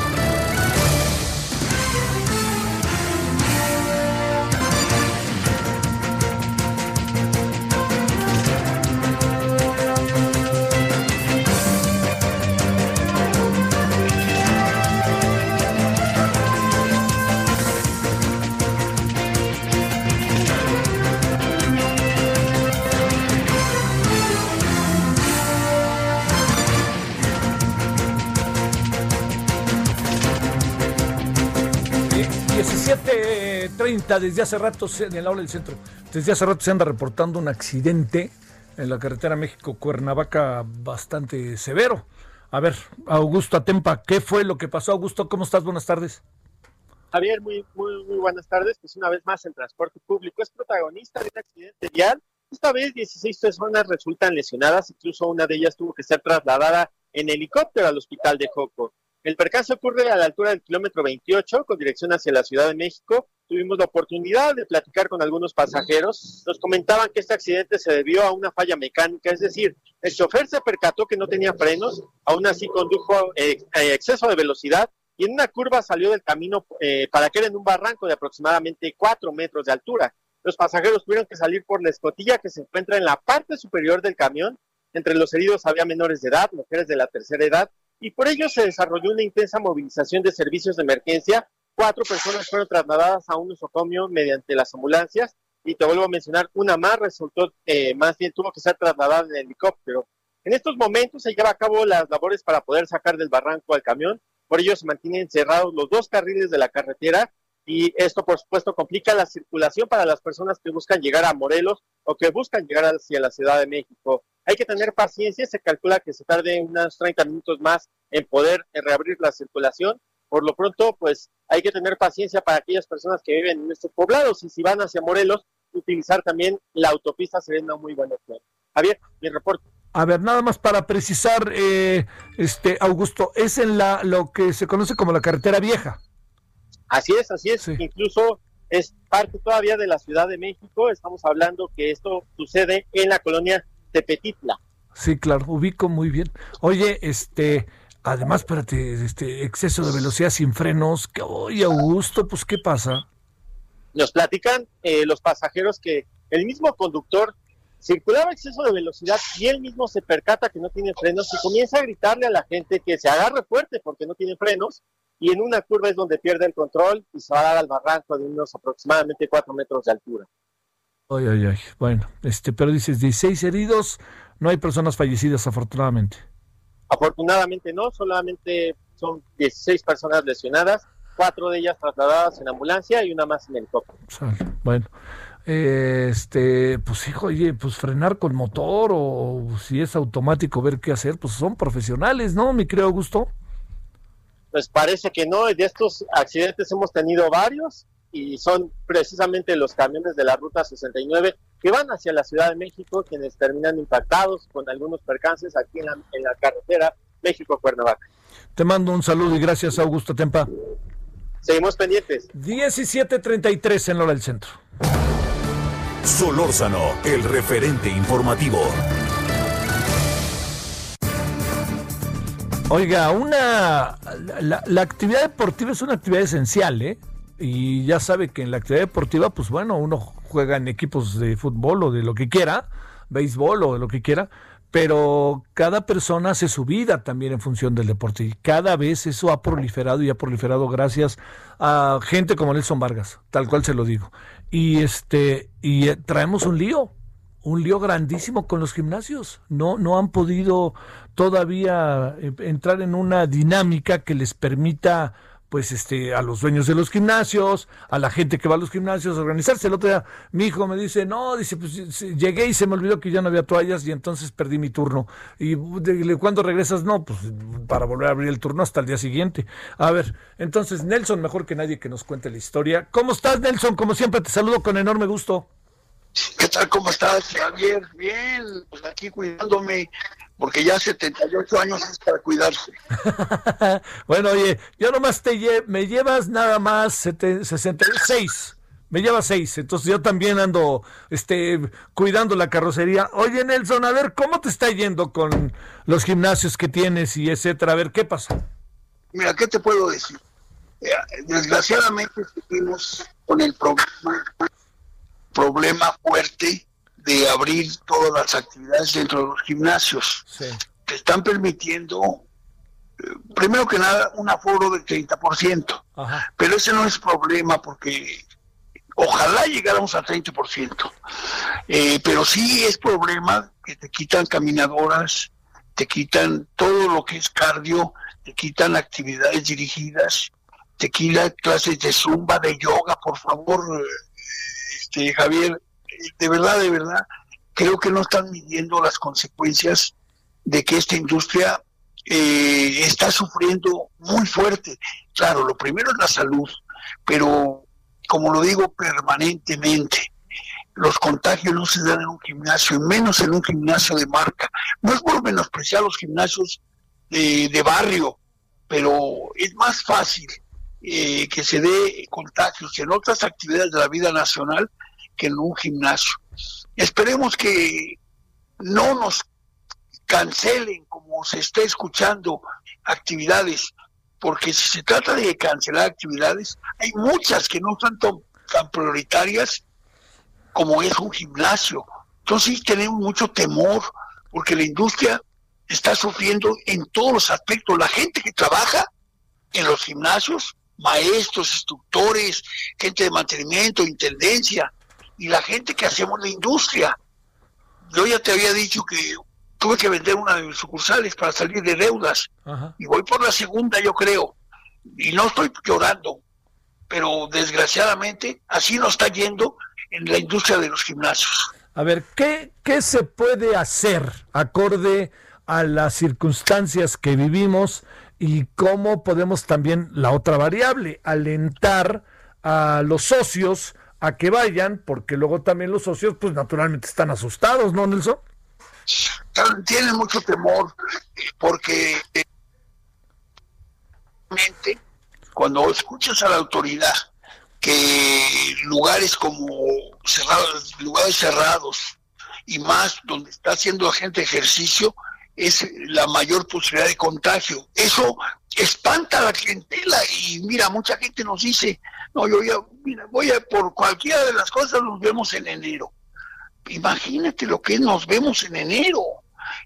17.30, desde hace rato, en el aula del centro, desde hace rato se anda reportando un accidente en la carretera México-Cuernavaca bastante severo. A ver, Augusto Atempa, ¿qué fue lo que pasó? Augusto, ¿cómo estás? Buenas tardes. Javier, muy, muy, muy buenas tardes. Pues una vez más el transporte público es protagonista de un accidente vial. Esta vez 16 personas resultan lesionadas, incluso una de ellas tuvo que ser trasladada en helicóptero al hospital de Joco. El percance ocurre a la altura del kilómetro 28 con dirección hacia la Ciudad de México. Tuvimos la oportunidad de platicar con algunos pasajeros. Nos comentaban que este accidente se debió a una falla mecánica, es decir, el chofer se percató que no tenía frenos, aún así condujo eh, exceso de velocidad y en una curva salió del camino eh, para caer en un barranco de aproximadamente 4 metros de altura. Los pasajeros tuvieron que salir por la escotilla que se encuentra en la parte superior del camión. Entre los heridos había menores de edad, mujeres de la tercera edad y por ello se desarrolló una intensa movilización de servicios de emergencia. Cuatro personas fueron trasladadas a un nosocomio mediante las ambulancias y te vuelvo a mencionar, una más resultó, eh, más bien tuvo que ser trasladada en helicóptero. En estos momentos se lleva a cabo las labores para poder sacar del barranco al camión, por ello se mantienen cerrados los dos carriles de la carretera y esto por supuesto complica la circulación para las personas que buscan llegar a Morelos o que buscan llegar hacia la Ciudad de México. Hay que tener paciencia, se calcula que se tarde unos 30 minutos más en poder reabrir la circulación. Por lo pronto, pues hay que tener paciencia para aquellas personas que viven en estos poblados y si van hacia Morelos, utilizar también la autopista sería una muy buena opción. Javier, mi reporte. A ver, nada más para precisar, eh, este Augusto, es en la lo que se conoce como la carretera vieja. Así es, así es. Incluso es parte todavía de la Ciudad de México. Estamos hablando que esto sucede en la colonia Tepetitla. Sí, claro, ubico muy bien. Oye, este, además, espérate, este exceso de velocidad sin frenos, que oye, Augusto, pues ¿qué pasa? Nos platican eh, los pasajeros que el mismo conductor circulaba exceso de velocidad y él mismo se percata que no tiene frenos y comienza a gritarle a la gente que se agarre fuerte porque no tiene frenos y en una curva es donde pierde el control y se va a dar al barranco de unos aproximadamente cuatro metros de altura. Ay, ay, ay. Bueno, este, pero dices 16 heridos, no hay personas fallecidas afortunadamente. Afortunadamente no, solamente son 16 personas lesionadas, cuatro de ellas trasladadas en ambulancia y una más en helicóptero. Bueno, este, pues hijo, oye, pues frenar con motor o si es automático ver qué hacer, pues son profesionales, ¿no, mi creo Augusto? Pues parece que no, de estos accidentes hemos tenido varios y son precisamente los camiones de la ruta 69 que van hacia la Ciudad de México, quienes terminan impactados con algunos percances aquí en la, en la carretera México-Cuernavaca. Te mando un saludo y gracias, Augusto Tempa. Seguimos pendientes. 17.33 en Hora del Centro. Solórzano, el referente informativo. Oiga, una la, la, actividad deportiva es una actividad esencial, ¿eh? Y ya sabe que en la actividad deportiva, pues bueno, uno juega en equipos de fútbol o de lo que quiera, béisbol o de lo que quiera, pero cada persona hace su vida también en función del deporte y cada vez eso ha proliferado y ha proliferado gracias a gente como Nelson Vargas, tal cual se lo digo. Y este y eh, traemos un lío, un lío grandísimo con los gimnasios. No no han podido todavía eh, entrar en una dinámica que les permita pues este a los dueños de los gimnasios, a la gente que va a los gimnasios, a organizarse. El otro día mi hijo me dice, no, dice, pues llegué y se me olvidó que ya no había toallas y entonces perdí mi turno. Y cuando regresas, no, pues para volver a abrir el turno hasta el día siguiente. A ver, entonces Nelson, mejor que nadie que nos cuente la historia. ¿Cómo estás, Nelson? Como siempre, te saludo con enorme gusto. ¿Qué tal? ¿Cómo estás, Javier? Bien, pues aquí cuidándome, porque ya 78 años es para cuidarse. bueno, oye, yo nomás te me llevas nada más 66. Me llevas seis, entonces yo también ando este, cuidando la carrocería. Oye, Nelson, a ver, ¿cómo te está yendo con los gimnasios que tienes y etcétera? A ver, ¿qué pasa? Mira, ¿qué te puedo decir? Eh, desgraciadamente seguimos con el problema problema fuerte de abrir todas las actividades dentro de los gimnasios. que están permitiendo, eh, primero que nada, un aforo del 30%. Pero ese no es problema porque ojalá llegáramos al 30%. Eh, pero sí es problema que te quitan caminadoras, te quitan todo lo que es cardio, te quitan actividades dirigidas, te quitan clases de zumba, de yoga, por favor, este, Javier, de verdad, de verdad, creo que no están midiendo las consecuencias de que esta industria eh, está sufriendo muy fuerte. Claro, lo primero es la salud, pero como lo digo permanentemente, los contagios no se dan en un gimnasio, menos en un gimnasio de marca. No es por menospreciar los gimnasios de, de barrio, pero es más fácil eh, que se dé contagios en otras actividades de la vida nacional que en un gimnasio. Esperemos que no nos cancelen como se está escuchando actividades, porque si se trata de cancelar actividades, hay muchas que no son tan, tan prioritarias como es un gimnasio. Entonces tenemos mucho temor, porque la industria está sufriendo en todos los aspectos. La gente que trabaja en los gimnasios maestros, instructores, gente de mantenimiento, intendencia y la gente que hacemos la industria. Yo ya te había dicho que tuve que vender una de mis sucursales para salir de deudas y voy por la segunda, yo creo. Y no estoy llorando, pero desgraciadamente así nos está yendo en la industria de los gimnasios. A ver, ¿qué, qué se puede hacer acorde a las circunstancias que vivimos y cómo podemos también, la otra variable, alentar a los socios a que vayan, porque luego también los socios, pues naturalmente están asustados, ¿no, Nelson? Tienen mucho temor, porque cuando escuchas a la autoridad que lugares como cerrados, lugares cerrados y más donde está haciendo la gente ejercicio, es la mayor posibilidad de contagio. Eso espanta a la clientela y mira, mucha gente nos dice, no, yo ya, mira, voy a por cualquiera de las cosas nos vemos en enero. Imagínate lo que nos vemos en enero.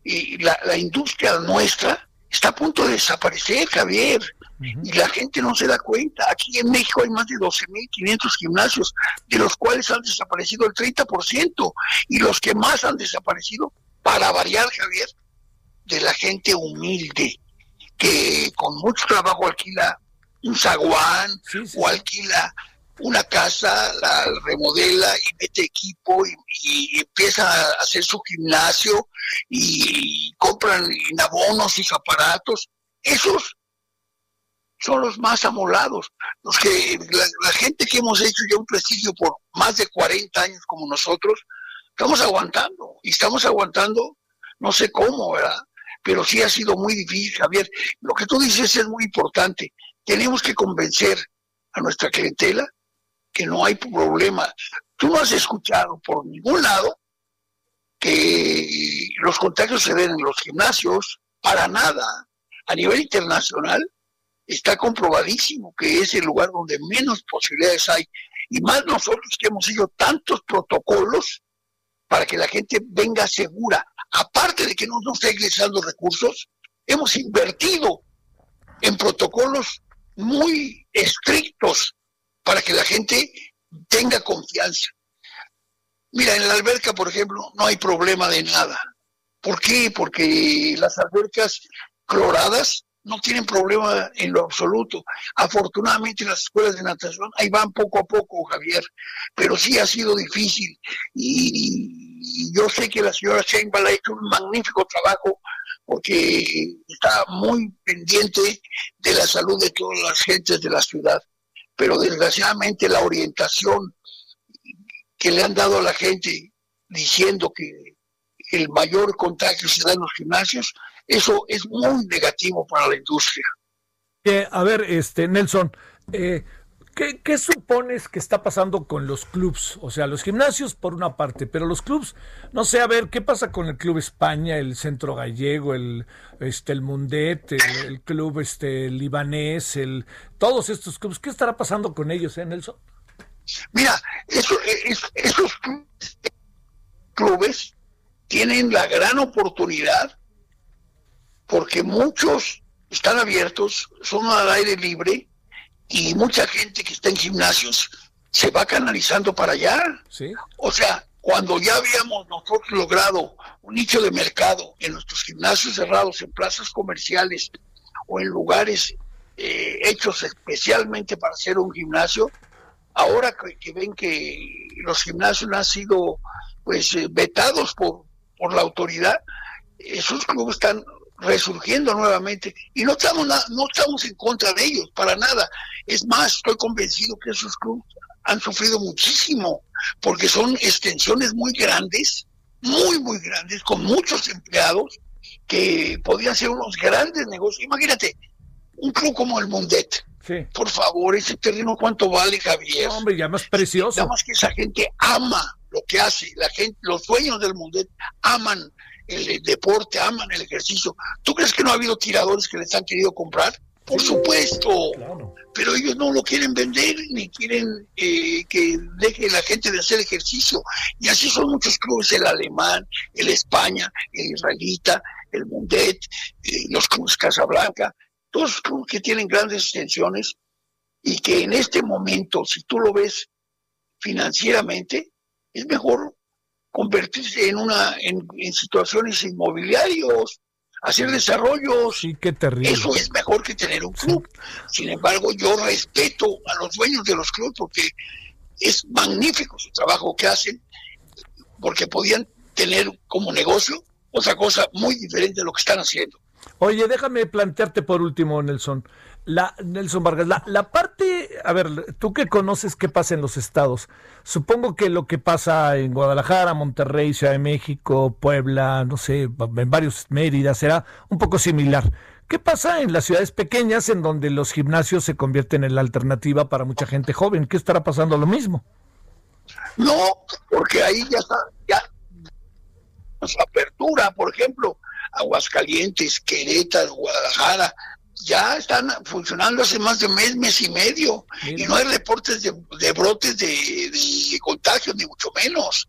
Y la, la industria nuestra está a punto de desaparecer, Javier. Y la gente no se da cuenta. Aquí en México hay más de 12.500 gimnasios, de los cuales han desaparecido el 30%. Y los que más han desaparecido, para variar, Javier, de la gente humilde que con mucho trabajo alquila un zaguán o alquila una casa, la remodela y mete equipo y, empieza a hacer su gimnasio y compran en abonos y aparatos. Esos son los más amolados, los que la, la, gente que hemos hecho ya un prestigio por más de 40 años como nosotros, Estamos aguantando y estamos aguantando, no sé cómo, ¿verdad? Pero sí ha sido muy difícil, Javier. Lo que tú dices es muy importante. Tenemos que convencer a nuestra clientela que no hay problema. Tú no has escuchado por ningún lado que los contagios se den en los gimnasios, para nada. A nivel internacional está comprobadísimo que es el lugar donde menos posibilidades hay. Y más nosotros que hemos hecho tantos protocolos para que la gente venga segura. Aparte de que no nos está ingresando recursos, hemos invertido en protocolos muy estrictos para que la gente tenga confianza. Mira, en la alberca, por ejemplo, no hay problema de nada. ¿Por qué? Porque las albercas cloradas no tienen problema en lo absoluto. Afortunadamente las escuelas de natación ahí van poco a poco, Javier, pero sí ha sido difícil y, yo sé que la señora Sheinbaum ha hecho un magnífico trabajo porque está muy pendiente de la salud de todas las gentes de la ciudad, pero desgraciadamente la orientación que le han dado a la gente diciendo que el mayor contagio se da en los gimnasios, eso es muy negativo para la industria. Eh, a ver, este Nelson, eh, ¿qué, supones que está pasando con los clubs? O sea, los gimnasios por una parte, pero los clubs, no sé, a ver, ¿qué pasa con el Club España, el Centro Gallego, el, este, el Mundet, el, Club este, Libanés, el, todos estos clubs? ¿Qué estará pasando con ellos, eh, Nelson? Mira, eso, esos clubes tienen la gran oportunidad porque muchos están abiertos, son al aire libre y mucha gente que está en gimnasios se va canalizando para allá. O sea, cuando ya habíamos nosotros logrado un nicho de mercado en nuestros gimnasios cerrados, en plazas comerciales o en lugares eh, hechos especialmente para hacer un gimnasio, ahora que, ven que los gimnasios han sido pues eh, vetados por, por la autoridad, esos clubes están resurgiendo nuevamente y no estamos no estamos en contra de ellos para nada es más estoy convencido que esos clubes han sufrido muchísimo porque son extensiones muy grandes muy muy grandes con muchos empleados que podían ser unos grandes negocios imagínate un club como el Mundet por favor ese terreno cuánto vale Javier hombre ya más precioso nada más que esa gente ama lo que hace la gente los dueños del Mundet aman el deporte, aman el ejercicio. ¿Tú crees que no ha habido tiradores que les han querido comprar? Por supuesto, pero ellos no lo quieren vender ni quieren eh, que deje la gente de hacer ejercicio. Y así son muchos clubes, el alemán, el España, el israelita, el Mundet, eh, los clubes Casablanca, todos los clubes que tienen grandes extensiones y que en este momento, si tú lo ves financieramente, es mejor convertirse en una en, situaciones inmobiliarios, hacer desarrollos. Sí, qué terrible. Eso es mejor que tener un club. Sin embargo, yo respeto a los dueños de los clubes porque es magnífico su trabajo que hacen, porque podían tener como negocio otra cosa muy diferente de lo que están haciendo. Oye, déjame plantearte por último, Nelson. La, Nelson Vargas, la, la, parte, a ver, tú que conoces qué pasa en los estados, supongo que lo que pasa en Guadalajara, Monterrey, Ciudad de México, Puebla, no sé, en varios Mérida, será un poco similar. ¿Qué pasa en las ciudades pequeñas en donde los gimnasios se convierten en la alternativa para mucha gente joven? ¿Qué estará pasando lo mismo? No, porque ahí ya está, ya apertura, por ejemplo, Aguascalientes, Querétaro, Guadalajara, ya están funcionando hace más de un mes, mes y medio, y no hay reportes de, brotes de, contagio, ni mucho menos.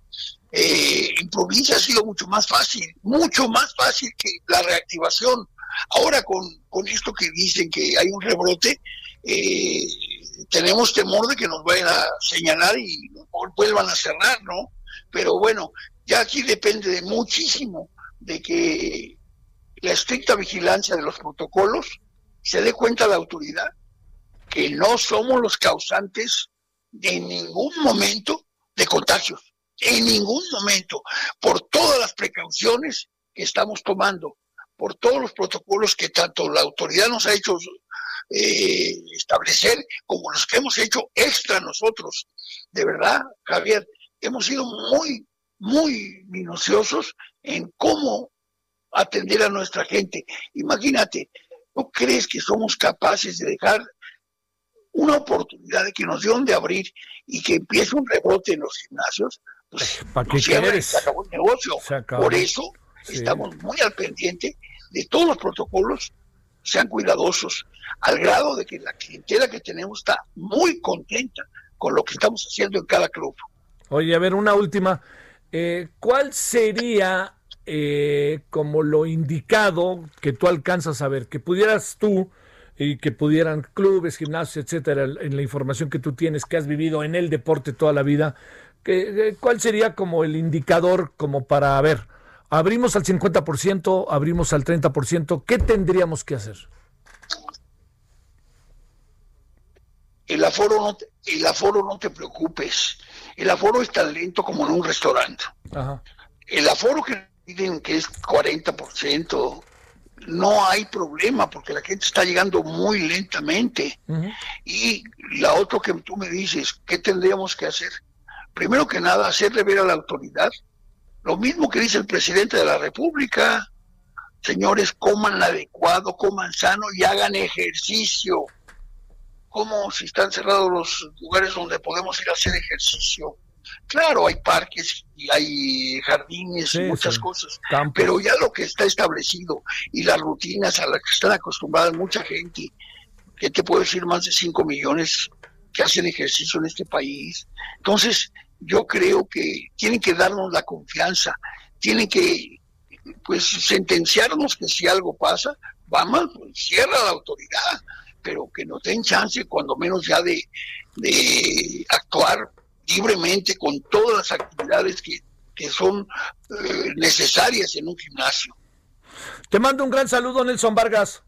Eh, en provincia ha sido mucho más fácil, mucho más fácil que la reactivación. Ahora con, con esto que dicen que hay un rebrote, eh, tenemos temor de que nos vayan a señalar y vuelvan a cerrar, ¿no? Pero bueno, ya aquí depende de muchísimo de que la estricta vigilancia de los protocolos se dé cuenta la autoridad que no somos los causantes de ningún momento de contagios, en ningún momento, por todas las precauciones que estamos tomando, por todos los protocolos que tanto la autoridad nos ha hecho eh, establecer como los que hemos hecho extra nosotros. De verdad, Javier, hemos sido muy muy minuciosos en cómo atender a nuestra gente. Imagínate, ¿no crees que somos capaces de dejar una oportunidad de que nos dieron de abrir y que empiece un rebote en los gimnasios? Pues, ¿Para qué quieres? se acabó el negocio. Acabó. Por eso Sí. estamos muy al pendiente de todos los protocolos, sean cuidadosos, al grado de que la clientela que tenemos está muy contenta con lo que estamos haciendo en cada club. Oye, a ver, una última. Eh, ¿Cuál sería eh, como lo indicado que tú alcanzas a ver? Que pudieras tú y que pudieran clubes, gimnasios, etcétera, en la información que tú tienes, que has vivido en el deporte toda la vida, que, ¿cuál sería como el indicador como para ver? Abrimos al 50%, abrimos al 30%, ¿qué tendríamos que hacer? El aforo no te, el aforo no te preocupes. El aforo es tan lento como en un restaurante. Ajá. El aforo que piden que es 40%, no hay problema porque la gente está llegando muy lentamente. Y la otra que tú me dices, ¿qué tendríamos que hacer? Primero que nada, hacerle ver a la autoridad lo mismo que dice el presidente de la República. Señores, coman adecuado, coman sano y hagan ejercicio. ¿Cómo si están cerrados los lugares donde podemos ir a hacer ejercicio? Claro, hay parques y hay jardines Sí, y muchas sí. cosas, pero ya lo que está establecido y las rutinas a las que están acostumbradas mucha gente, que te puedo decir más de 5 millones que hacen ejercicio en este país. Entonces, yo creo que tienen que darnos la confianza, tienen que pues sentenciarnos que si algo pasa, vamos, pues, cierra la autoridad, pero que nos den chance cuando menos ya de, de actuar libremente con todas las actividades que, que son eh, necesarias en un gimnasio. Te mando un gran saludo, Nelson Vargas.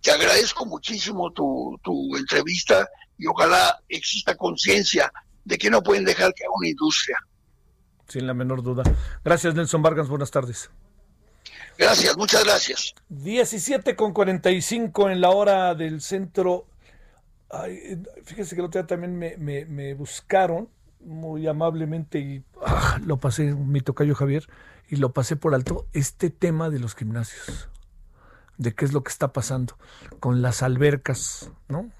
Te agradezco muchísimo tu, tu entrevista y ojalá exista conciencia de que no pueden dejar que haga una industria. Sin la menor duda. Gracias, Nelson Vargas. Buenas tardes. Gracias, muchas gracias. 17 con 45 en la hora del centro. Ay, eh, fíjese que el otro día también me, buscaron muy amablemente y ah, lo pasé, mi tocayo Javier, y lo pasé por alto este tema de los gimnasios, de qué es lo que está pasando con las albercas, ¿no?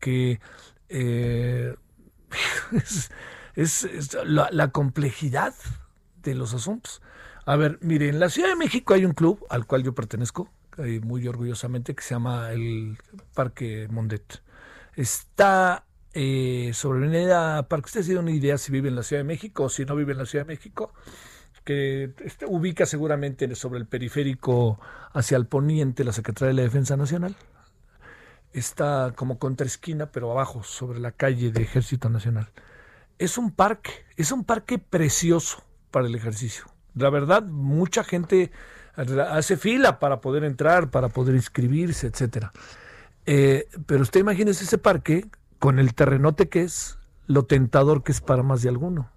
Que eh, es, la complejidad de los asuntos. A ver, mire, en la Ciudad de México hay un club al cual yo pertenezco, eh, muy orgullosamente, que se llama el Parque Mondet. Está eh, sobre Avenida Parque. Usted dio una idea si vive en la Ciudad de México o si no vive en la Ciudad de México, que este, ubica seguramente sobre el periférico hacia el poniente la Secretaría de la Defensa Nacional. Está como contra esquina, pero abajo, sobre la calle de Ejército Nacional. Es un parque, es un parque precioso para el ejercicio. La verdad, mucha gente hace fila para poder entrar, para poder inscribirse, etcétera. Eh, pero usted imagínese ese parque con el terrenote que es, lo tentador que es para más de alguno.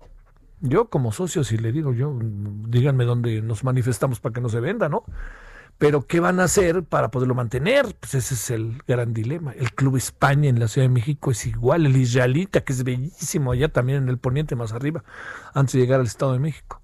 Yo como socio, si le digo yo, díganme dónde nos manifestamos para que no se venda, ¿no? Pero ¿qué van a hacer para poderlo mantener? Pues ese es el gran dilema. El Club España en la Ciudad de México es igual, el Israelita, que es bellísimo, allá también en el poniente más arriba, antes de llegar al Estado de México.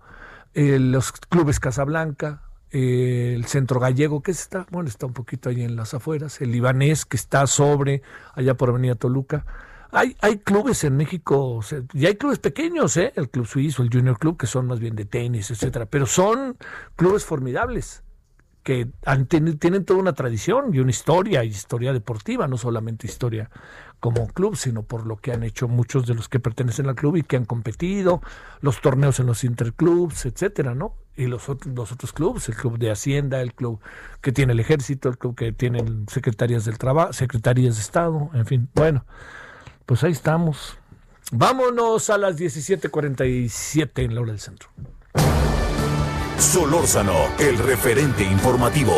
Eh, los clubes Casablanca, eh, el Centro Gallego, que está, bueno, está un poquito ahí en las afueras, el Libanés, que está sobre, allá por Avenida Toluca. Hay, hay clubes en México, y hay clubes pequeños, ¿eh? el Club Suizo, el Junior Club, que son más bien de tenis, etcétera, pero son clubes formidables que teni- tienen toda una tradición y una historia, historia deportiva, no solamente historia como club, sino por lo que han hecho muchos de los que pertenecen al club y que han competido, los torneos en los interclubs, etcétera, ¿no? Y los, otros los otros clubes, el club de Hacienda, el club que tiene el ejército, el club que tiene secretarías del trabajo, secretarías de Estado, en fin, bueno, pues ahí estamos. Vámonos a las 17:47 en la hora del centro. Solórzano, el referente informativo.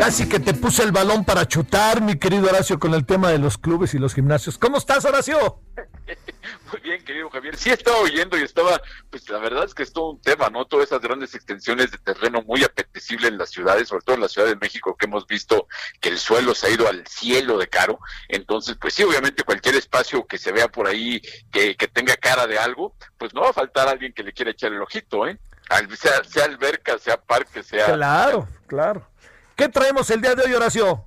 Casi que te puse el balón para chutar, mi querido Horacio, con el tema de los clubes y los gimnasios. ¿Cómo estás, Horacio? Muy bien, querido Javier. Sí estaba oyendo y estaba, pues la verdad es que es todo un tema, ¿no? Todas esas grandes extensiones de terreno muy apetecible en las ciudades, sobre todo en la Ciudad de México, que hemos visto que el suelo se ha ido al cielo de caro. Entonces, pues sí, obviamente cualquier espacio que se vea por ahí que, que tenga cara de algo, pues no va a faltar alguien que le quiera echar el ojito, ¿eh? Sea, sea alberca, sea parque, sea... Claro, claro. ¿Qué traemos el día de hoy, Horacio?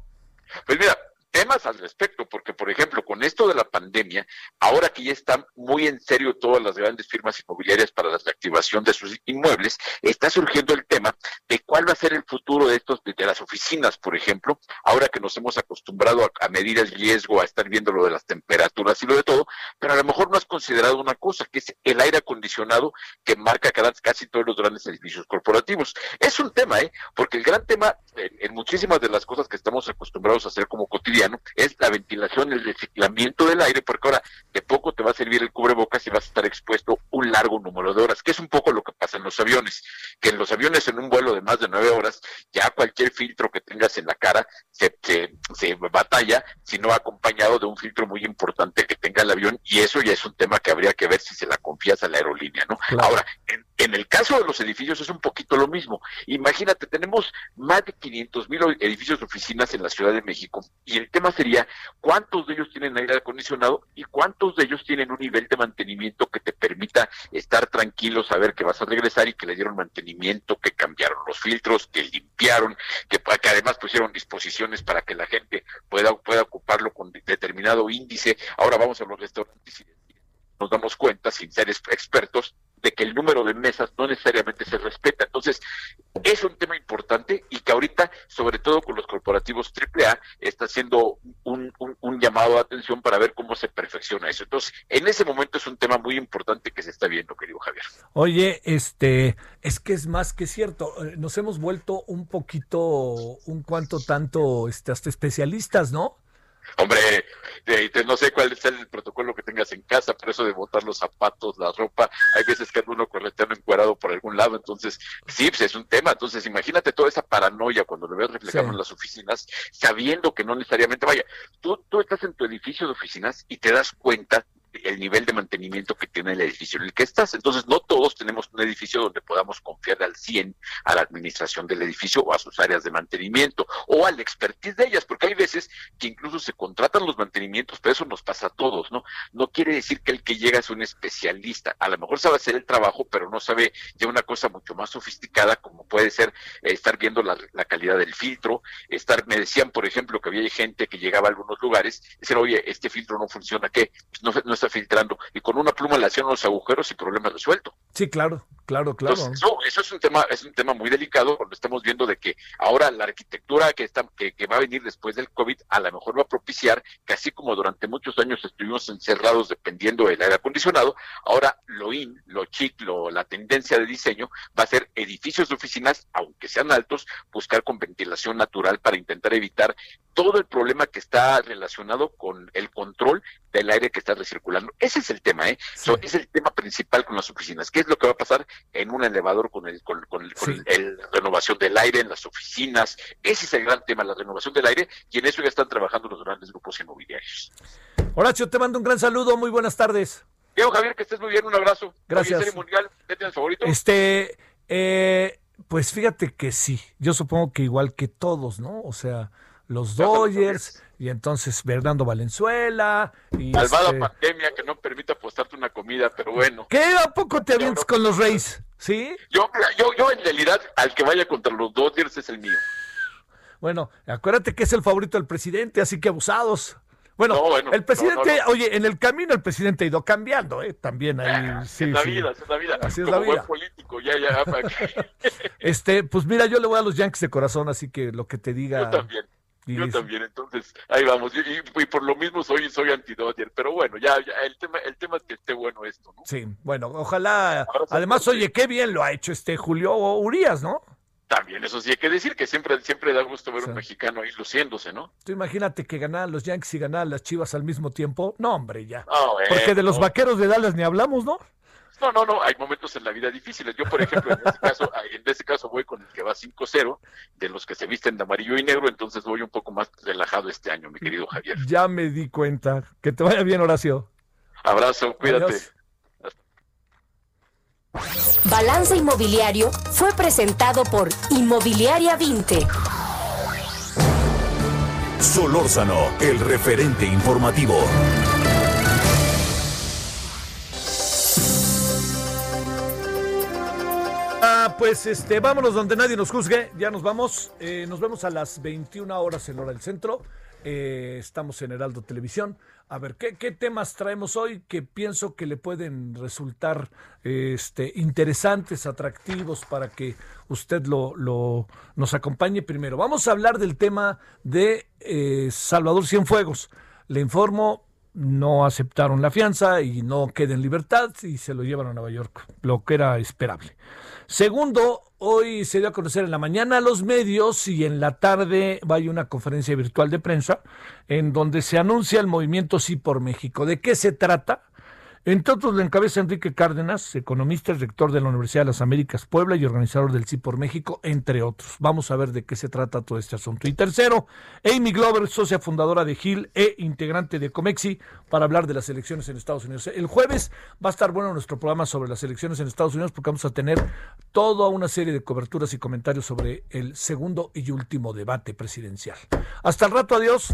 Pues mira, temas al respecto, porque por ejemplo, con esto de la pandemia, ahora que ya están muy en serio todas las grandes firmas inmobiliarias para la reactivación de sus inmuebles, está surgiendo el tema de cuál va a ser el futuro de estos de las oficinas, por ejemplo, ahora que nos hemos acostumbrado a, medir el riesgo, a estar viendo lo de las temperaturas y lo de todo, pero a lo mejor no has considerado una cosa, que es el aire acondicionado que marca casi todos los grandes edificios corporativos. Es un tema, ¿eh? Porque el gran tema en, en muchísimas de las cosas que estamos acostumbrados a hacer como cotidiano, es la ventilación, el reciclamiento del aire, porque ahora de poco te va a servir el cubrebocas y vas a estar expuesto un largo número de horas, que es un poco lo que pasa en los aviones, que en los aviones en un vuelo de más de nueve horas, ya cualquier filtro que tengas en la cara se, se, batalla, si no acompañado de un filtro muy importante que tenga el avión, y eso ya es un tema que habría que ver si se la confías a la aerolínea, ¿no? Ahora, en, en el caso de los edificios es un poquito lo mismo. Imagínate, tenemos más de 500 mil edificios de oficinas en la Ciudad de México y el tema sería cuántos de ellos tienen aire acondicionado y cuántos de ellos tienen un nivel de mantenimiento que te permita estar tranquilo, saber que vas a regresar y que le dieron mantenimiento, que cambiaron los filtros, que limpiaron, que, además pusieron disposiciones para que la gente pueda, pueda ocuparlo con determinado índice. Ahora vamos a los restaurantes y nos damos cuenta, sin ser expertos, de que el número de mesas no necesariamente se respeta. Entonces, es un tema importante y que ahorita, sobre todo con los corporativos AAA, está haciendo un, llamado de atención para ver cómo se perfecciona eso. Entonces, en ese momento es un tema muy importante que se está viendo, querido Javier. Oye, este, es que es más que cierto, eh, nos hemos vuelto un poquito, un cuanto tanto, este, hasta especialistas, ¿no? Hombre, no sé cuál es el protocolo que tengas en casa, pero eso de botar los zapatos, la ropa, hay veces que uno correteando encuadrado por algún lado, entonces sí, pues es un tema. Entonces imagínate toda esa paranoia cuando lo ves reflejado en las oficinas, sabiendo que no necesariamente, vaya, tú, tú estás en tu edificio de oficinas y te das cuenta el nivel de mantenimiento que tiene el edificio en el que estás. Entonces, no todos tenemos un edificio donde podamos confiar al 100 a la administración del edificio o a sus áreas de mantenimiento o al expertise de ellas, porque hay veces que incluso se contratan los mantenimientos, pero eso nos pasa a todos, ¿no? No quiere decir que el que llega es un especialista. A lo mejor sabe hacer el trabajo, pero no sabe ya una cosa mucho más sofisticada como puede ser eh, estar viendo la, calidad del filtro, estar, me decían, por ejemplo, que había gente que llegaba a algunos lugares, decir, oye, este filtro no funciona, ¿qué? Pues no, no filtrando y con una pluma le hacían los agujeros y problema resuelto. Sí, claro, claro, claro. eso es un tema, es un tema muy delicado cuando estamos viendo de que ahora la arquitectura que está, que, va a venir después del COVID a lo mejor va a propiciar que así como durante muchos años estuvimos encerrados dependiendo del aire acondicionado, ahora lo in, lo chic, lo, la tendencia de diseño va a ser edificios de oficinas, aunque sean altos, buscar con ventilación natural para intentar evitar todo el problema que está relacionado con el control del aire que está recirculando. Ese es el tema, ¿eh? es el tema principal con las oficinas. ¿Qué es lo que va a pasar en un elevador con el con, con, el, renovación del aire en las oficinas? Ese es el gran tema, la renovación del aire, y en eso ya están trabajando los grandes grupos inmobiliarios. Horacio, te mando un gran saludo, muy buenas tardes. Diego Javier, que estés muy bien, un abrazo. Gracias. mundial, ¿qué tienes favorito? Este, eh, pues fíjate que sí, yo supongo que igual que todos, ¿no? O sea, los Dodgers, y entonces Fernando Valenzuela. Y Malvada este pandemia que no permite apostarte una comida, pero bueno. ¿Qué a poco te avientas con los Reyes? ¿Sí? Yo, yo, yo en realidad, al que vaya contra los Dodgers es el mío. Bueno, acuérdate que es el favorito del presidente, así que abusados. Bueno, el presidente, oye, en el camino el presidente ha ido cambiando, ¿eh? También ahí. Sí, es la vida, es la vida. Así es la vida. político, ya, ya. este, pues mira, yo le voy a los Yankees de corazón, así que lo que te diga. Yo también. Yo también, entonces ahí vamos. Y, por lo mismo soy soy anti pero bueno, ya, ya, el tema el tema es que esté bueno esto, ¿no? Sí, bueno, ojalá. Además, oye, qué bien lo ha hecho este Julio Urias, ¿no? También eso sí hay que decir que siempre siempre da gusto ver un mexicano ahí luciéndose, ¿no? Tú imagínate que ganaran los Yankees y ganaran las Chivas al mismo tiempo. No, hombre, ya. Porque de los vaqueros de Dallas ni hablamos, ¿no? No, no, no, hay momentos en la vida difíciles. Yo, por ejemplo, en este caso, en este caso voy con el que va 5-0, de los que se visten de amarillo y negro, entonces voy un poco más relajado este año, mi querido Javier. Ya me di cuenta. Que te vaya bien, Horacio. Abrazo, cuídate. Balance Inmobiliario fue presentado por Inmobiliaria 20. Solórzano, el referente informativo. Pues este, vámonos donde nadie nos juzgue. Ya nos vamos. Eh, nos vemos a las 21 horas en hora del centro. Eh, estamos en Heraldo Televisión. A ver, ¿qué, ¿qué, temas traemos hoy que pienso que le pueden resultar este, interesantes, atractivos para que usted lo, lo, nos acompañe primero? Vamos a hablar del tema de eh, Salvador Cienfuegos. Le informo, no aceptaron la fianza y no queda en libertad y se lo llevan a Nueva York, lo que era esperable. Segundo, hoy se dio a conocer en la mañana a los medios y en la tarde va a una conferencia virtual de prensa en donde se anuncia el movimiento Sí por México. ¿De qué se trata? Entre otros, le encabeza Enrique Cárdenas, economista, rector de la Universidad de las Américas Puebla y organizador del Sí por México, entre otros. Vamos a ver de qué se trata todo este asunto. Y tercero, Amy Glover, socia fundadora de GIL e integrante de Comexi, para hablar de las elecciones en Estados Unidos. El jueves va a estar bueno nuestro programa sobre las elecciones en Estados Unidos porque vamos a tener toda una serie de coberturas y comentarios sobre el segundo y último debate presidencial. Hasta el rato, adiós.